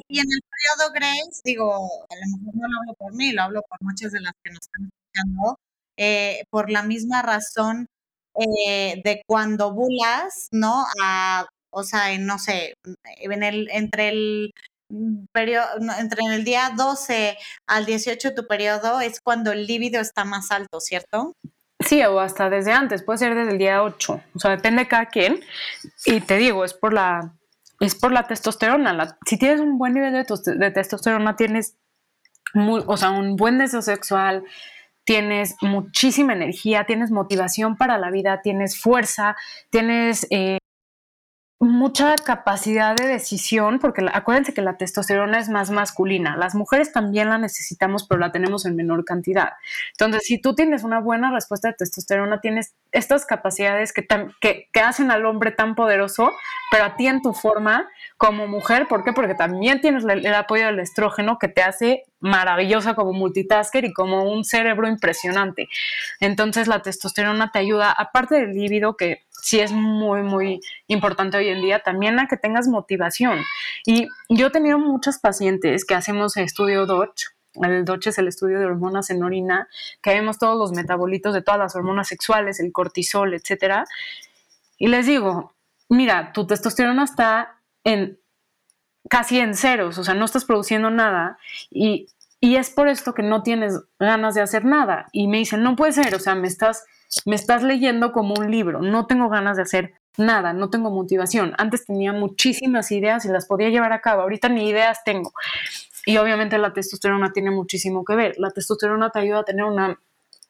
y en el periodo Grace, digo, a lo mejor no lo hablo por mí, lo hablo por muchas de las que nos están escuchando, eh, por la misma razón eh, de cuando bulas, ¿no? o sea, no sé, en el, entre el periodo, entre el día 12 al 18 tu periodo es cuando el líbido está más alto, ¿cierto? Sí, o hasta desde antes, puede ser desde el día 8, o sea, depende de cada quien. Y te digo, es por la es por la testosterona. si tienes un buen nivel de, testosterona, tienes o sea, un buen deseo sexual, tienes muchísima energía, tienes motivación para la vida, tienes fuerza, tienes eh, mucha capacidad de decisión, porque acuérdense que la testosterona es más masculina. Las mujeres también la necesitamos, pero la tenemos en menor cantidad. Entonces, si tú tienes una buena respuesta de testosterona, tienes estas capacidades que, que, hacen al hombre tan poderoso, pero a ti en tu forma como mujer, ¿por qué? Porque también tienes el, apoyo del estrógeno que te hace maravillosa como multitasker y como un cerebro impresionante. Entonces, la testosterona te ayuda, aparte del líbido, que sí es muy, muy importante hoy en día, también a que tengas motivación. Y yo he tenido muchas pacientes que hacemos estudio DOCH, el DOCH es el estudio de hormonas en orina, que vemos todos los metabolitos de todas las hormonas sexuales, el cortisol, etcétera. Y les digo, mira, tu testosterona está en casi en ceros, o sea, no estás produciendo nada y, y es por esto que no tienes ganas de hacer nada. Y me dicen, no puede ser, o sea, me estás me estás leyendo como un libro, no tengo ganas de hacer nada, no tengo motivación. Antes tenía muchísimas ideas y las podía llevar a cabo, ahorita ni ideas tengo. Y obviamente la testosterona tiene muchísimo que ver. La testosterona te ayuda a tener una,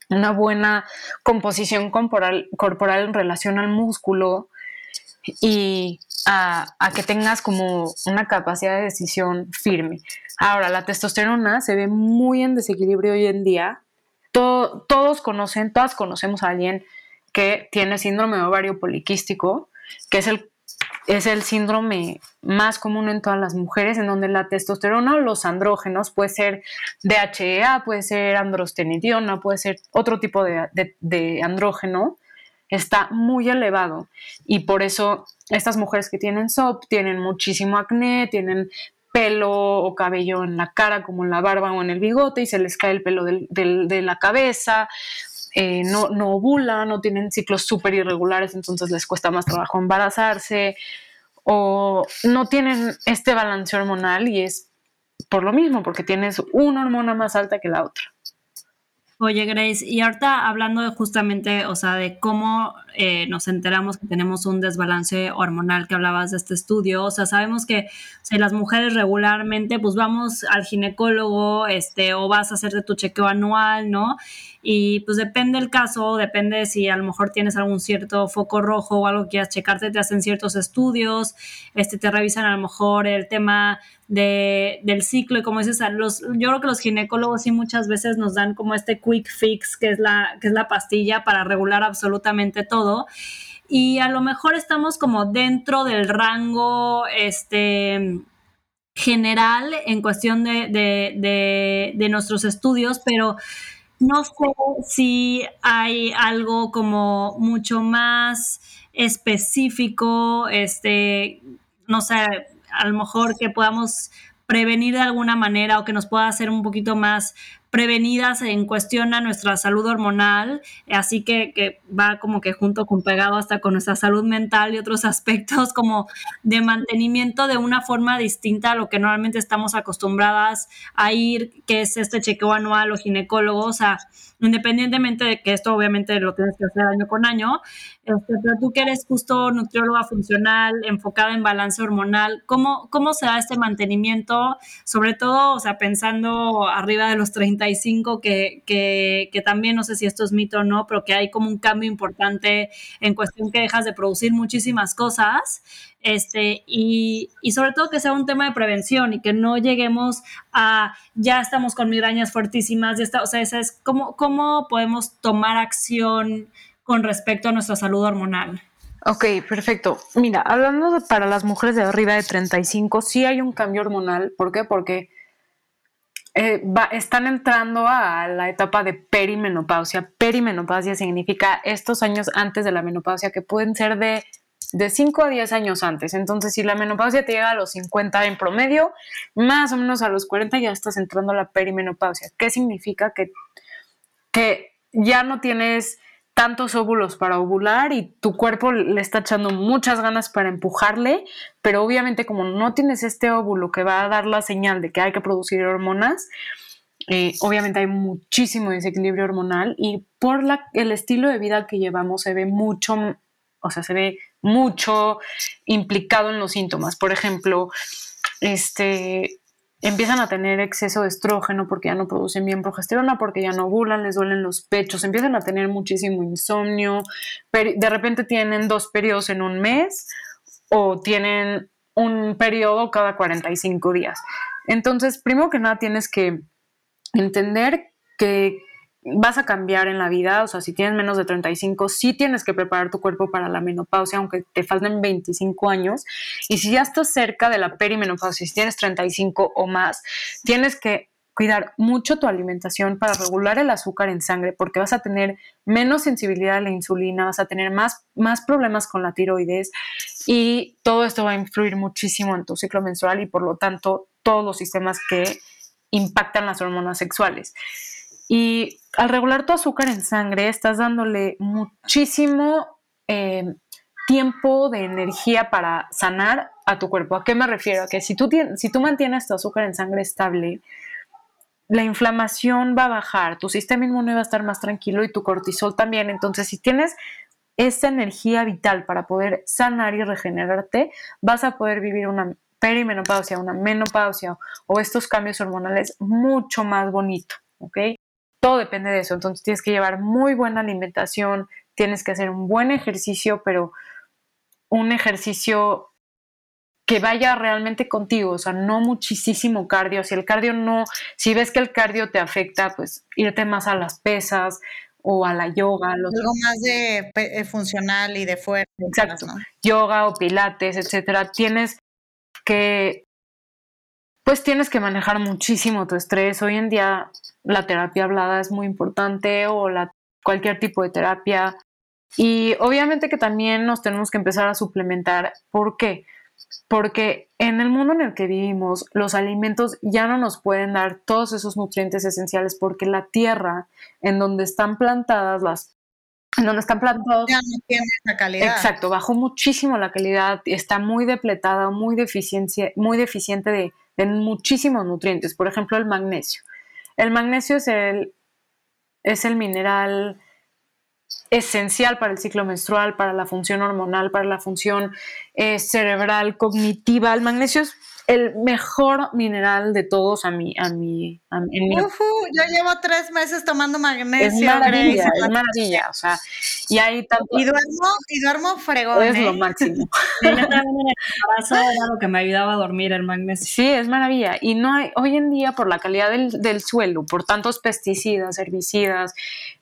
una buena composición corporal, corporal en relación al músculo y a, que tengas como una capacidad de decisión firme. Ahora, la testosterona se ve muy en desequilibrio hoy en día todos conocen, todas conocemos a alguien que tiene síndrome de ovario poliquístico, que es el, es el síndrome más común en todas las mujeres, en donde la testosterona o los andrógenos puede ser DHEA, puede ser androstenediona, puede ser otro tipo de, de andrógeno, está muy elevado. Y por eso estas mujeres que tienen SOP tienen muchísimo acné, tienen pelo o cabello en la cara, como en la barba o en el bigote, y se les cae el pelo de la cabeza, eh, no, no ovulan, no tienen ciclos súper irregulares, entonces les cuesta más trabajo embarazarse, o no tienen este balance hormonal y es por lo mismo, porque tienes una hormona más alta que la otra. Oye, Grace, y ahorita hablando de justamente, o sea, de cómo eh, nos enteramos que tenemos un desbalance hormonal que hablabas de este estudio, o sea, sabemos que las mujeres regularmente, pues vamos al ginecólogo, este, o vas a hacerte tu chequeo anual, ¿no? Y pues depende el caso, depende si a lo mejor tienes algún cierto foco rojo o algo que quieras checarte, te hacen ciertos estudios, este, te revisan a lo mejor el tema de, del ciclo y como dices, los, yo creo que los ginecólogos sí muchas veces nos dan como este quick fix, que es la, que es la pastilla para regular absolutamente todo. Y a lo mejor estamos como dentro del rango este, general en cuestión de, de, de nuestros estudios, pero no sé si hay algo como mucho más específico, este, no sé, a lo mejor que podamos prevenir de alguna manera o que nos pueda hacer un poquito más prevenidas en cuestión a nuestra salud hormonal, así que, que, va como que junto con pegado hasta con nuestra salud mental y otros [LAUGHS] aspectos como de mantenimiento de una forma distinta a lo que normalmente estamos acostumbradas a ir, que es este chequeo anual o ginecólogo, o sea, independientemente de que esto obviamente lo tienes que hacer año con año, este, pero tú que eres justo nutrióloga funcional, enfocada en balance hormonal, ¿cómo, ¿cómo se da este mantenimiento? Sobre todo, o sea, pensando arriba de los 35, que, que, que también no sé si esto es mito o no, pero que hay como un cambio importante en cuestión que dejas de producir muchísimas cosas este, y, y, sobre todo que sea un tema de prevención y que no lleguemos a ya estamos con migrañas fuertísimas, ya está, o sea, esa es cómo, cómo podemos tomar acción con respecto a nuestra salud hormonal. Ok, perfecto. Mira, hablando para las mujeres de arriba de 35, sí hay un cambio hormonal. ¿Por qué? Porque eh, están entrando a la etapa de perimenopausia. Perimenopausia significa estos años antes de la menopausia que pueden ser de de 5 a 10 años antes. Entonces, si la menopausia te llega a los 50 en promedio, más o menos a los 40 ya estás entrando a la perimenopausia. ¿Qué significa? Que, que ya no tienes tantos óvulos para ovular y tu cuerpo le está echando muchas ganas para empujarle, pero obviamente como no tienes este óvulo que va a dar la señal de que hay que producir hormonas, eh, obviamente hay muchísimo desequilibrio hormonal y por la, el estilo de vida que llevamos se ve mucho, o sea, se ve mucho implicado en los síntomas. Por ejemplo, este, empiezan a tener exceso de estrógeno porque ya no producen bien progesterona, porque ya no ovulan, les duelen los pechos, empiezan a tener muchísimo insomnio, de repente tienen dos periodos en un mes o tienen un periodo cada 45 días. Entonces, primero que nada, tienes que entender que vas a cambiar en la vida, o sea, si tienes menos de 35, sí tienes que preparar tu cuerpo para la menopausia, aunque te falten 25 años. Y si ya estás cerca de la perimenopausia, si tienes 35 o más, tienes que cuidar mucho tu alimentación para regular el azúcar en sangre, porque vas a tener menos sensibilidad a la insulina, vas a tener más, más problemas con la tiroides y todo esto va a influir muchísimo en tu ciclo menstrual y por lo tanto todos los sistemas que impactan las hormonas sexuales. Y al regular tu azúcar en sangre, estás dándole muchísimo eh, tiempo de energía para sanar a tu cuerpo. ¿A qué me refiero? A que si tú, si tú mantienes tu azúcar en sangre estable, la inflamación va a bajar, tu sistema inmune va a estar más tranquilo y tu cortisol también. Entonces, si tienes esa energía vital para poder sanar y regenerarte, vas a poder vivir una perimenopausia, una menopausia o estos cambios hormonales mucho más bonito, ¿ok? Todo depende de eso. Entonces tienes que llevar muy buena alimentación, tienes que hacer un buen ejercicio, pero un ejercicio que vaya realmente contigo, o sea, no muchísimo cardio. Si el cardio no, si ves que el cardio te afecta, pues irte más a las pesas o a la yoga. Algo más de eh, funcional y de fuerza. Exacto. Yoga o pilates, etcétera. Tienes que, pues tienes que manejar muchísimo tu estrés. Hoy en día la terapia hablada es muy importante o la, cualquier tipo de terapia. Y obviamente que también nos tenemos que empezar a suplementar. ¿Por qué? porque en el mundo en el que vivimos los alimentos ya no nos pueden dar todos esos nutrientes esenciales porque la tierra en donde están plantadas las en donde están plantados ya no tiene esa calidad. Exacto, bajó muchísimo la calidad, está muy depletada, muy deficiente, muy deficiente de, de muchísimos nutrientes, por ejemplo, el magnesio. El magnesio es el es el mineral esencial para el ciclo menstrual, para la función hormonal, para la función eh, cerebral, cognitiva. El magnesio es el mejor mineral de todos a mí. A mí, yo llevo tres meses tomando magnesio. Es maravilla, es maravilla. O sea, y hay tanto... Y duermo, y duermo fregón. Es lo ¿eh? máximo. [LAUGHS] el era lo que me ayudaba a dormir el magnesio. Sí, es maravilla. Y no hay, hoy en día, por la calidad del, del suelo, por tantos pesticidas, herbicidas,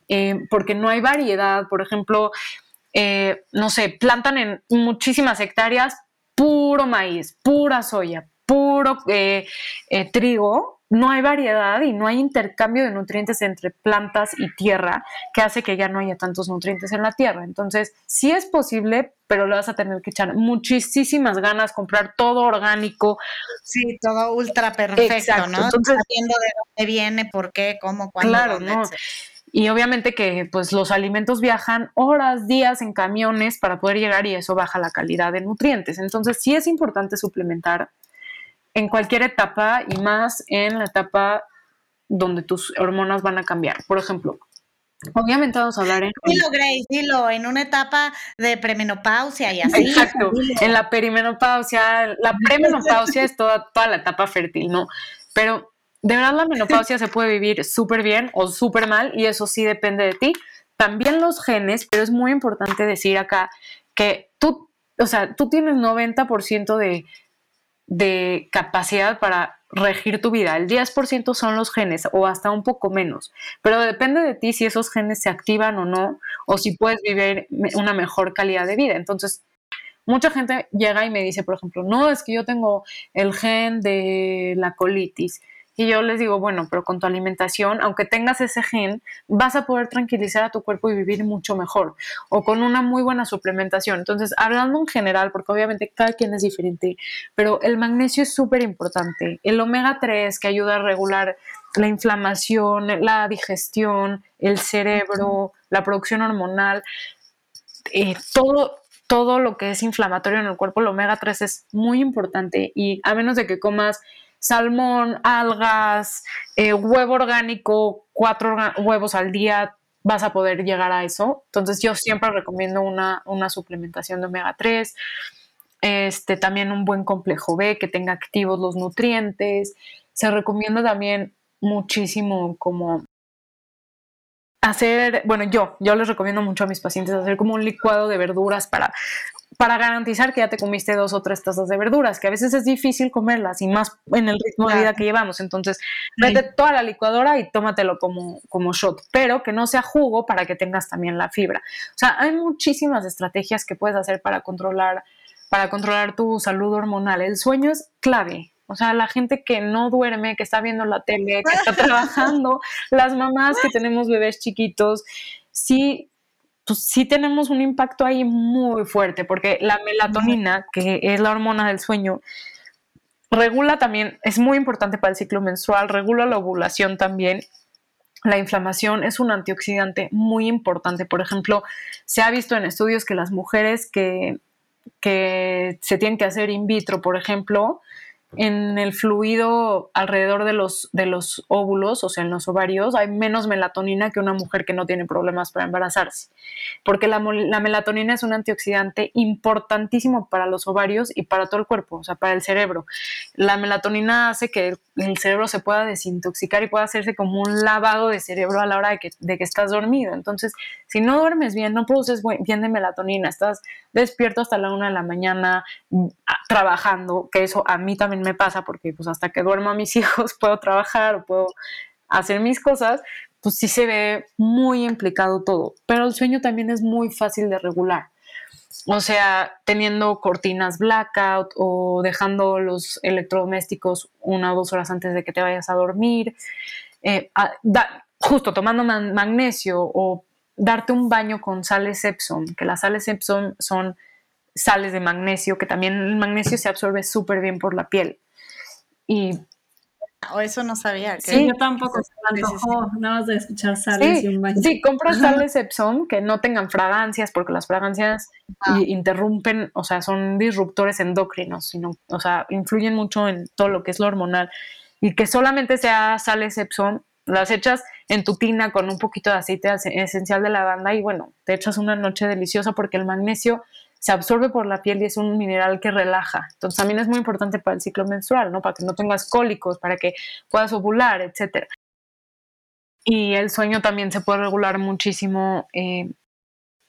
eh, porque no hay variedad. Por ejemplo, eh, no sé, plantan en muchísimas hectáreas puro maíz, pura soya, puro eh, trigo, no hay variedad y no hay intercambio de nutrientes entre plantas y tierra que hace que ya no haya tantos nutrientes en la tierra. Entonces, sí es posible, pero le vas a tener que echar muchísimas ganas, comprar todo orgánico. Sí, todo ultra perfecto, ¿no? Entonces, Sabiendo de dónde viene, por qué, cómo, cuándo. Claro, no. Y obviamente que pues los alimentos viajan horas, días en camiones para poder llegar y eso baja la calidad de nutrientes. Entonces sí es importante suplementar en cualquier etapa y más en la etapa donde tus hormonas van a cambiar. Por ejemplo, Obviamente vamos a hablar en... Dilo, Grace, dilo, en una etapa de premenopausia y así. Exacto, en la perimenopausia, la premenopausia es toda, toda la etapa fértil, ¿no? Pero de verdad la menopausia se puede vivir súper bien o súper mal y eso sí depende de ti. También los genes, pero es muy importante decir acá que tú, o sea, tú tienes 90% de, de capacidad para regir tu vida. El 10% son los genes o hasta un poco menos, pero depende de ti si esos genes se activan o no o si puedes vivir una mejor calidad de vida. Entonces, mucha gente llega y me dice, por ejemplo, no, es que yo tengo el gen de la colitis y yo les digo, bueno, pero con tu alimentación, aunque tengas ese gen, vas a poder tranquilizar a tu cuerpo y vivir mucho mejor. O con una muy buena suplementación. Entonces, hablando en general, porque obviamente cada quien es diferente, pero el magnesio es súper importante. El omega 3 que ayuda a regular la inflamación, la digestión, el cerebro, la producción hormonal, eh, todo, todo lo que es inflamatorio en el cuerpo, el omega 3 es muy importante y a menos de que comas salmón, algas, eh, huevo orgánico, cuatro huevos al día, vas a poder llegar a eso. Entonces yo siempre recomiendo una, suplementación de omega 3, este, también un buen complejo B que tenga activos los nutrientes. Se recomienda también muchísimo como hacer, bueno, yo, yo les recomiendo mucho a mis pacientes hacer como un licuado de verduras para para garantizar que ya te comiste dos o tres tazas de verduras, que a veces es difícil comerlas y más en el ritmo de vida que llevamos. Entonces, mete toda la licuadora y tómatelo como, como shot, pero que no sea jugo para que tengas también la fibra. O sea, hay muchísimas estrategias que puedes hacer para controlar, para controlar tu salud hormonal. El sueño es clave. O sea, la gente que no duerme, que está viendo la tele, que está [LAUGHS] trabajando, las mamás que tenemos bebés chiquitos, sí pues sí tenemos un impacto ahí muy fuerte, porque la melatonina, que es la hormona del sueño, regula también, es muy importante para el ciclo menstrual, regula la ovulación también. La inflamación es un antioxidante muy importante. Por ejemplo, se ha visto en estudios que las mujeres que, que se tienen que hacer in vitro, por ejemplo, en el fluido alrededor de los, de los óvulos, o sea, en los ovarios, hay menos melatonina que una mujer que no tiene problemas para embarazarse, porque la, melatonina es un antioxidante importantísimo para los ovarios y para todo el cuerpo, o sea, para el cerebro. La melatonina hace que el cerebro se pueda desintoxicar y pueda hacerse como un lavado de cerebro a la hora de que, de que estás dormido. Entonces, si no duermes bien, no produces bien de melatonina, estás despierto hasta la una de la mañana mm, trabajando, que eso a mí también me pasa porque pues hasta que duermo a mis [LAUGHS] hijos puedo trabajar o puedo hacer mis cosas, pues sí se ve muy implicado todo, pero el sueño también es muy fácil de regular. O sea, teniendo cortinas blackout o dejando los electrodomésticos una o dos horas antes de que te vayas a dormir, eh, justo tomando magnesio o darte un baño con sales Epsom, que las sales Epsom son sales de magnesio, que también el magnesio se absorbe súper bien por la piel. Y o eso no sabía. Que sí, yo tampoco me antojó nada más de escuchar sales y un baño. Sí, compro sales Epsom que no tengan fragancias, porque las fragancias interrumpen, o sea, son disruptores endocrinos, sino, o sea, influyen mucho en todo lo que es lo hormonal. Y que solamente sea sales Epsom, las echas en tu tina con un poquito de aceite esencial de lavanda y bueno, te echas una noche deliciosa porque el magnesio se absorbe por la piel y es un mineral que relaja. Entonces también es muy importante para el ciclo menstrual, ¿no? Para que no tengas cólicos, para que puedas ovular, etc. Y el sueño también se puede regular muchísimo eh,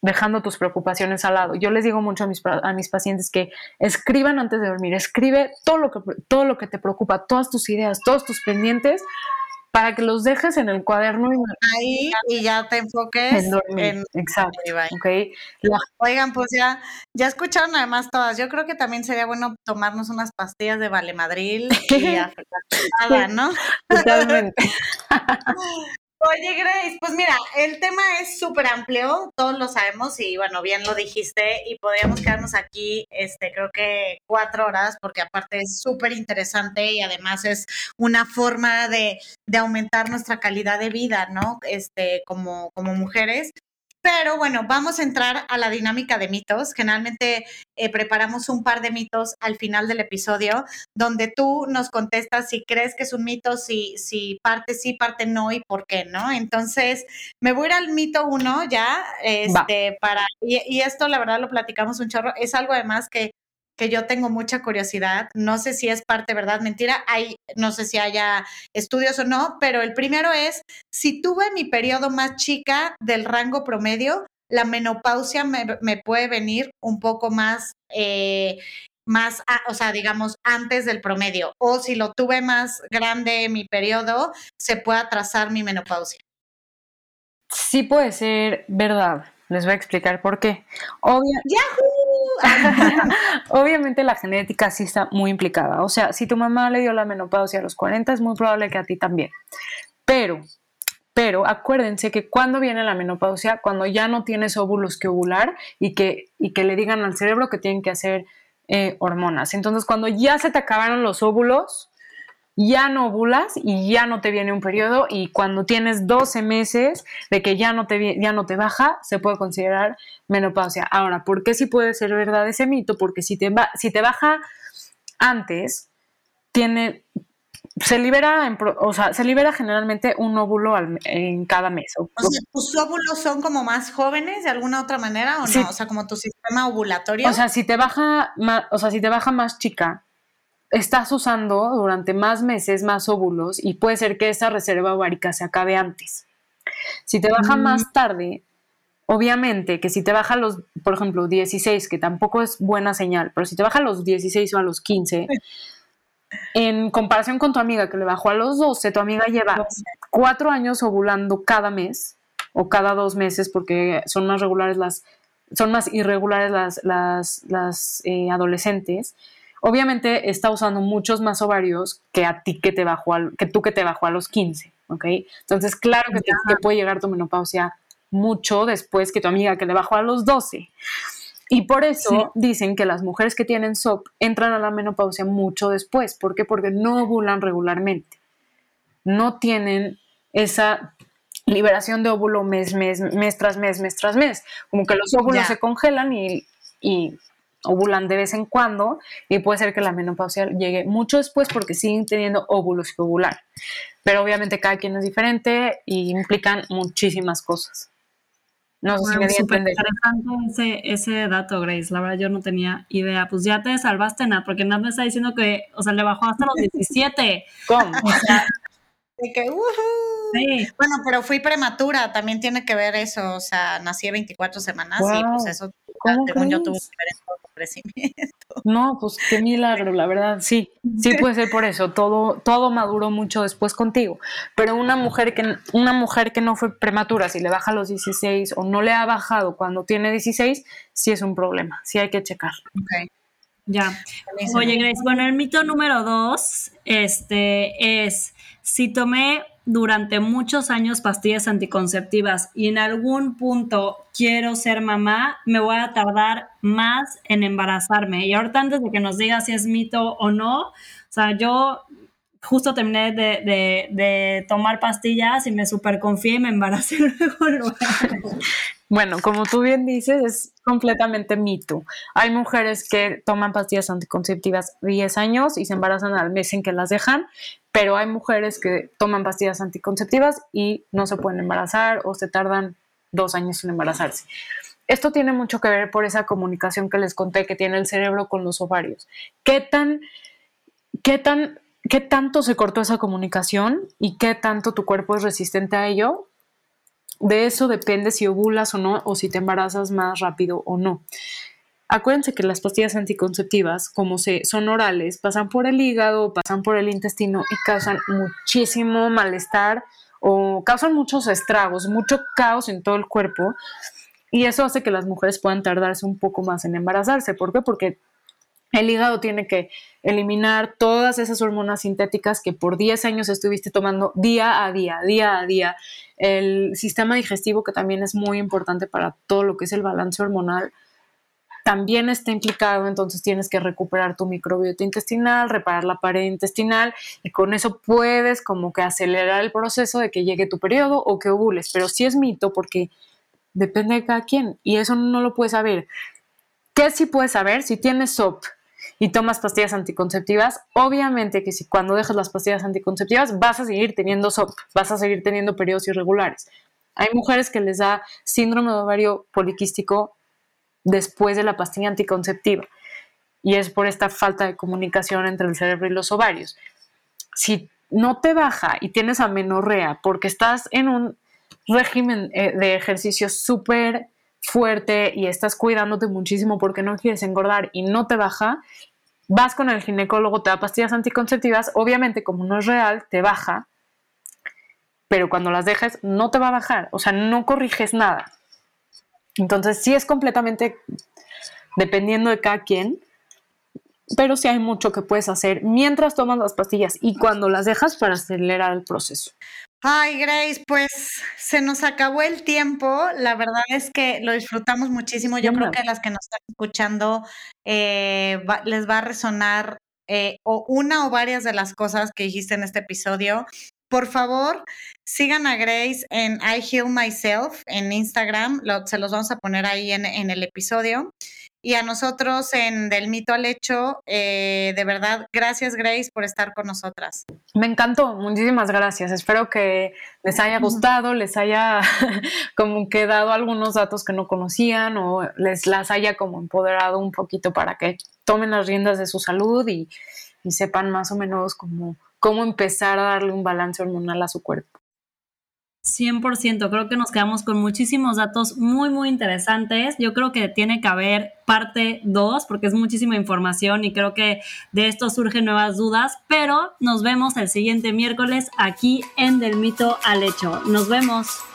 dejando tus preocupaciones al lado. Yo les digo mucho a mis, a mis pacientes que escriban antes de dormir, escribe todo lo, que, todo lo que te preocupa, todas tus ideas, todos tus pendientes, para que los dejes en el cuaderno. Y Ahí y ya te enfoques en dormir. Exacto. Okay. Oigan, pues ya, ya escucharon además todas. Yo creo que también sería bueno tomarnos unas pastillas de Vale Madrid y [LAUGHS] nada, ¿no? Totalmente. [LAUGHS] [LAUGHS] Oye, Grace, pues mira, el tema es súper amplio, todos lo sabemos y bueno, bien lo dijiste y podríamos quedarnos aquí, este, creo que cuatro horas, porque aparte es súper interesante y además es una forma de, de, aumentar nuestra calidad de vida, ¿no? Este, como, como mujeres. Pero bueno, vamos a entrar a la dinámica de mitos. Generalmente eh, preparamos un par de mitos al final del episodio, donde tú nos contestas si crees que es un mito, si, si parte sí, parte no y por qué, ¿no? Entonces, me voy a ir al mito uno ya, este, para, y, y, esto la verdad lo platicamos un chorro, es algo además que que yo tengo mucha curiosidad. No sé si es parte verdad, mentira. Hay, no sé si haya estudios o no, pero el primero es, si tuve mi periodo más chica del rango promedio, la menopausia me, puede venir un poco más, eh, más, o sea, digamos, antes del promedio. O si lo tuve más grande mi periodo, se puede atrasar mi menopausia. Sí puede ser verdad. Les voy a explicar por qué. [LAUGHS] Obviamente la genética sí está muy implicada. O sea, si tu mamá le dio la menopausia a los 40, es muy probable que a ti también. Pero, pero acuérdense que cuando viene la menopausia, cuando ya no tienes óvulos que ovular y que, y que le digan al cerebro que tienen que hacer eh, hormonas. Entonces, cuando ya se te acabaron los óvulos, ya no ovulas y ya no te viene un periodo y cuando tienes 12 meses de que ya no te, ya no te baja, se puede considerar menopausia. Ahora, ¿por qué sí puede ser verdad ese mito? Porque si te, si te baja antes, tiene, se libera, o sea, se libera generalmente un óvulo en cada mes. O sea, ¿tus óvulos son como más jóvenes de alguna otra manera o no? O sea, como tu sistema ovulatorio. O sea, si te baja, o sea, si te baja más chica, estás usando durante más meses más óvulos y puede ser que esa reserva ovárica se acabe antes. Si te baja mm. más tarde, obviamente que si te baja los, por ejemplo, 16, que tampoco es buena señal, pero si te baja a los 16 o a los 15, en comparación con tu amiga que le bajó a los 12, tu amiga lleva cuatro años ovulando cada mes o cada dos meses porque son más regulares las, son más irregulares las, las, las eh, adolescentes obviamente está usando muchos más ovarios que a ti que te bajó que tú que te bajó a los 15, ¿ok? Entonces, claro que, te, puede llegar tu menopausia mucho después que tu amiga que le bajó a los 12. Y por eso dicen que las mujeres que tienen SOP entran a la menopausia mucho después. ¿Por qué? Porque no ovulan regularmente. No tienen esa liberación de óvulo mes, mes, mes tras mes, mes tras mes. Como que los óvulos se congelan y, y ovulan de vez en cuando y puede ser que la menopausia llegue mucho después porque siguen teniendo óvulos que ovular. Pero obviamente cada quien es diferente y implican muchísimas cosas. No sé si me interesante ese, ese dato, Grace. La verdad, yo no tenía idea. Pues ya te salvaste, nada, porque nada me está diciendo que, o sea, le bajó hasta los 17. [LAUGHS] ¿Cómo? O sea, de que, sí. Bueno, pero fui prematura, también tiene que ver eso. O sea, nací 24 semanas y pues eso, según yo, tuvo que ver crecimiento. [LAUGHS] No, pues qué milagro, la verdad, sí, sí puede ser por eso, todo, todo maduró mucho después contigo, pero una mujer que, una mujer que no fue prematura, si le baja a los 16 o no le ha bajado cuando tiene 16, sí es un problema, sí hay que checar. Okay. Ya. Oye, Grace, bueno, el mito número dos este, es, si tomé durante muchos años pastillas anticonceptivas y en algún punto quiero ser mamá, me voy a tardar más en embarazarme. Y ahorita antes de que nos diga si es mito o no, o sea, yo justo terminé de, tomar pastillas y me super confié y me embaracé [LAUGHS] luego. Bueno, como tú bien dices, es completamente mito. Hay mujeres que toman pastillas anticonceptivas 10 años y se embarazan al mes en que las dejan, pero hay mujeres que toman pastillas anticonceptivas y no se pueden embarazar o se tardan dos años en embarazarse. Esto tiene mucho que ver por esa comunicación que les conté que tiene el cerebro con los ovarios. ¿Qué tan, qué tan, qué tanto se cortó esa comunicación y qué tanto tu cuerpo es resistente a ello? De eso depende si ovulas o no o si te embarazas más rápido o no. Acuérdense que las pastillas anticonceptivas, como se, son orales, pasan por el hígado, pasan por el intestino y causan muchísimo malestar o causan muchos estragos, mucho caos en todo el cuerpo. Y eso hace que las mujeres puedan tardarse un poco más en embarazarse. ¿Por qué? Porque el hígado tiene que eliminar todas esas hormonas sintéticas que por 10 años estuviste tomando día a día, día a día. El sistema digestivo, que también es muy importante para todo lo que es el balance hormonal, también está implicado, entonces tienes que recuperar tu microbiota intestinal, reparar la pared intestinal y con eso puedes como que acelerar el proceso de que llegue tu periodo o que ovules, pero sí es mito porque depende de cada quien y eso no lo puedes saber. ¿Qué sí puedes saber? Si tienes SOP y tomas pastillas anticonceptivas, obviamente que si cuando dejas las pastillas anticonceptivas vas a seguir teniendo SOP, vas a seguir teniendo periodos irregulares. Hay mujeres que les da síndrome de ovario poliquístico después de la pastilla anticonceptiva. Y es por esta falta de comunicación entre el cerebro y los ovarios. Si no te baja y tienes amenorrea porque estás en un régimen eh, de ejercicio súper fuerte y estás cuidándote muchísimo porque no quieres engordar y no te baja, vas con el ginecólogo, te da pastillas anticonceptivas, obviamente como no es real, te baja, pero cuando las dejes no te va a bajar, o sea, no corriges nada. Entonces sí es completamente dependiendo de cada quien, pero sí hay mucho que puedes hacer mientras tomas las pastillas y cuando las dejas para acelerar el proceso. Ay, Grace, pues se nos acabó el tiempo. La verdad es que lo disfrutamos muchísimo. Yo creo que a las que nos están escuchando eh, les va a resonar eh, o una o varias de las cosas que dijiste en este episodio. Por favor, sigan a Grace en I Heal Myself en Instagram. se los vamos a poner ahí en, el episodio. Y a nosotros en Del Mito al Hecho, eh, de verdad, gracias Grace por estar con nosotras. Me encantó, muchísimas gracias. Espero que les haya gustado, les haya [LAUGHS] como que dado algunos datos que no conocían o les las haya como empoderado un poquito para que tomen las riendas de su salud y, y sepan más o menos cómo cómo empezar a darle un balance hormonal a su cuerpo. 100%, creo que nos quedamos con muchísimos datos muy, muy interesantes. Yo creo que tiene que haber parte 2 porque es muchísima información y creo que de esto surgen nuevas dudas, pero nos vemos el siguiente miércoles aquí en Del Mito al Hecho. Nos vemos.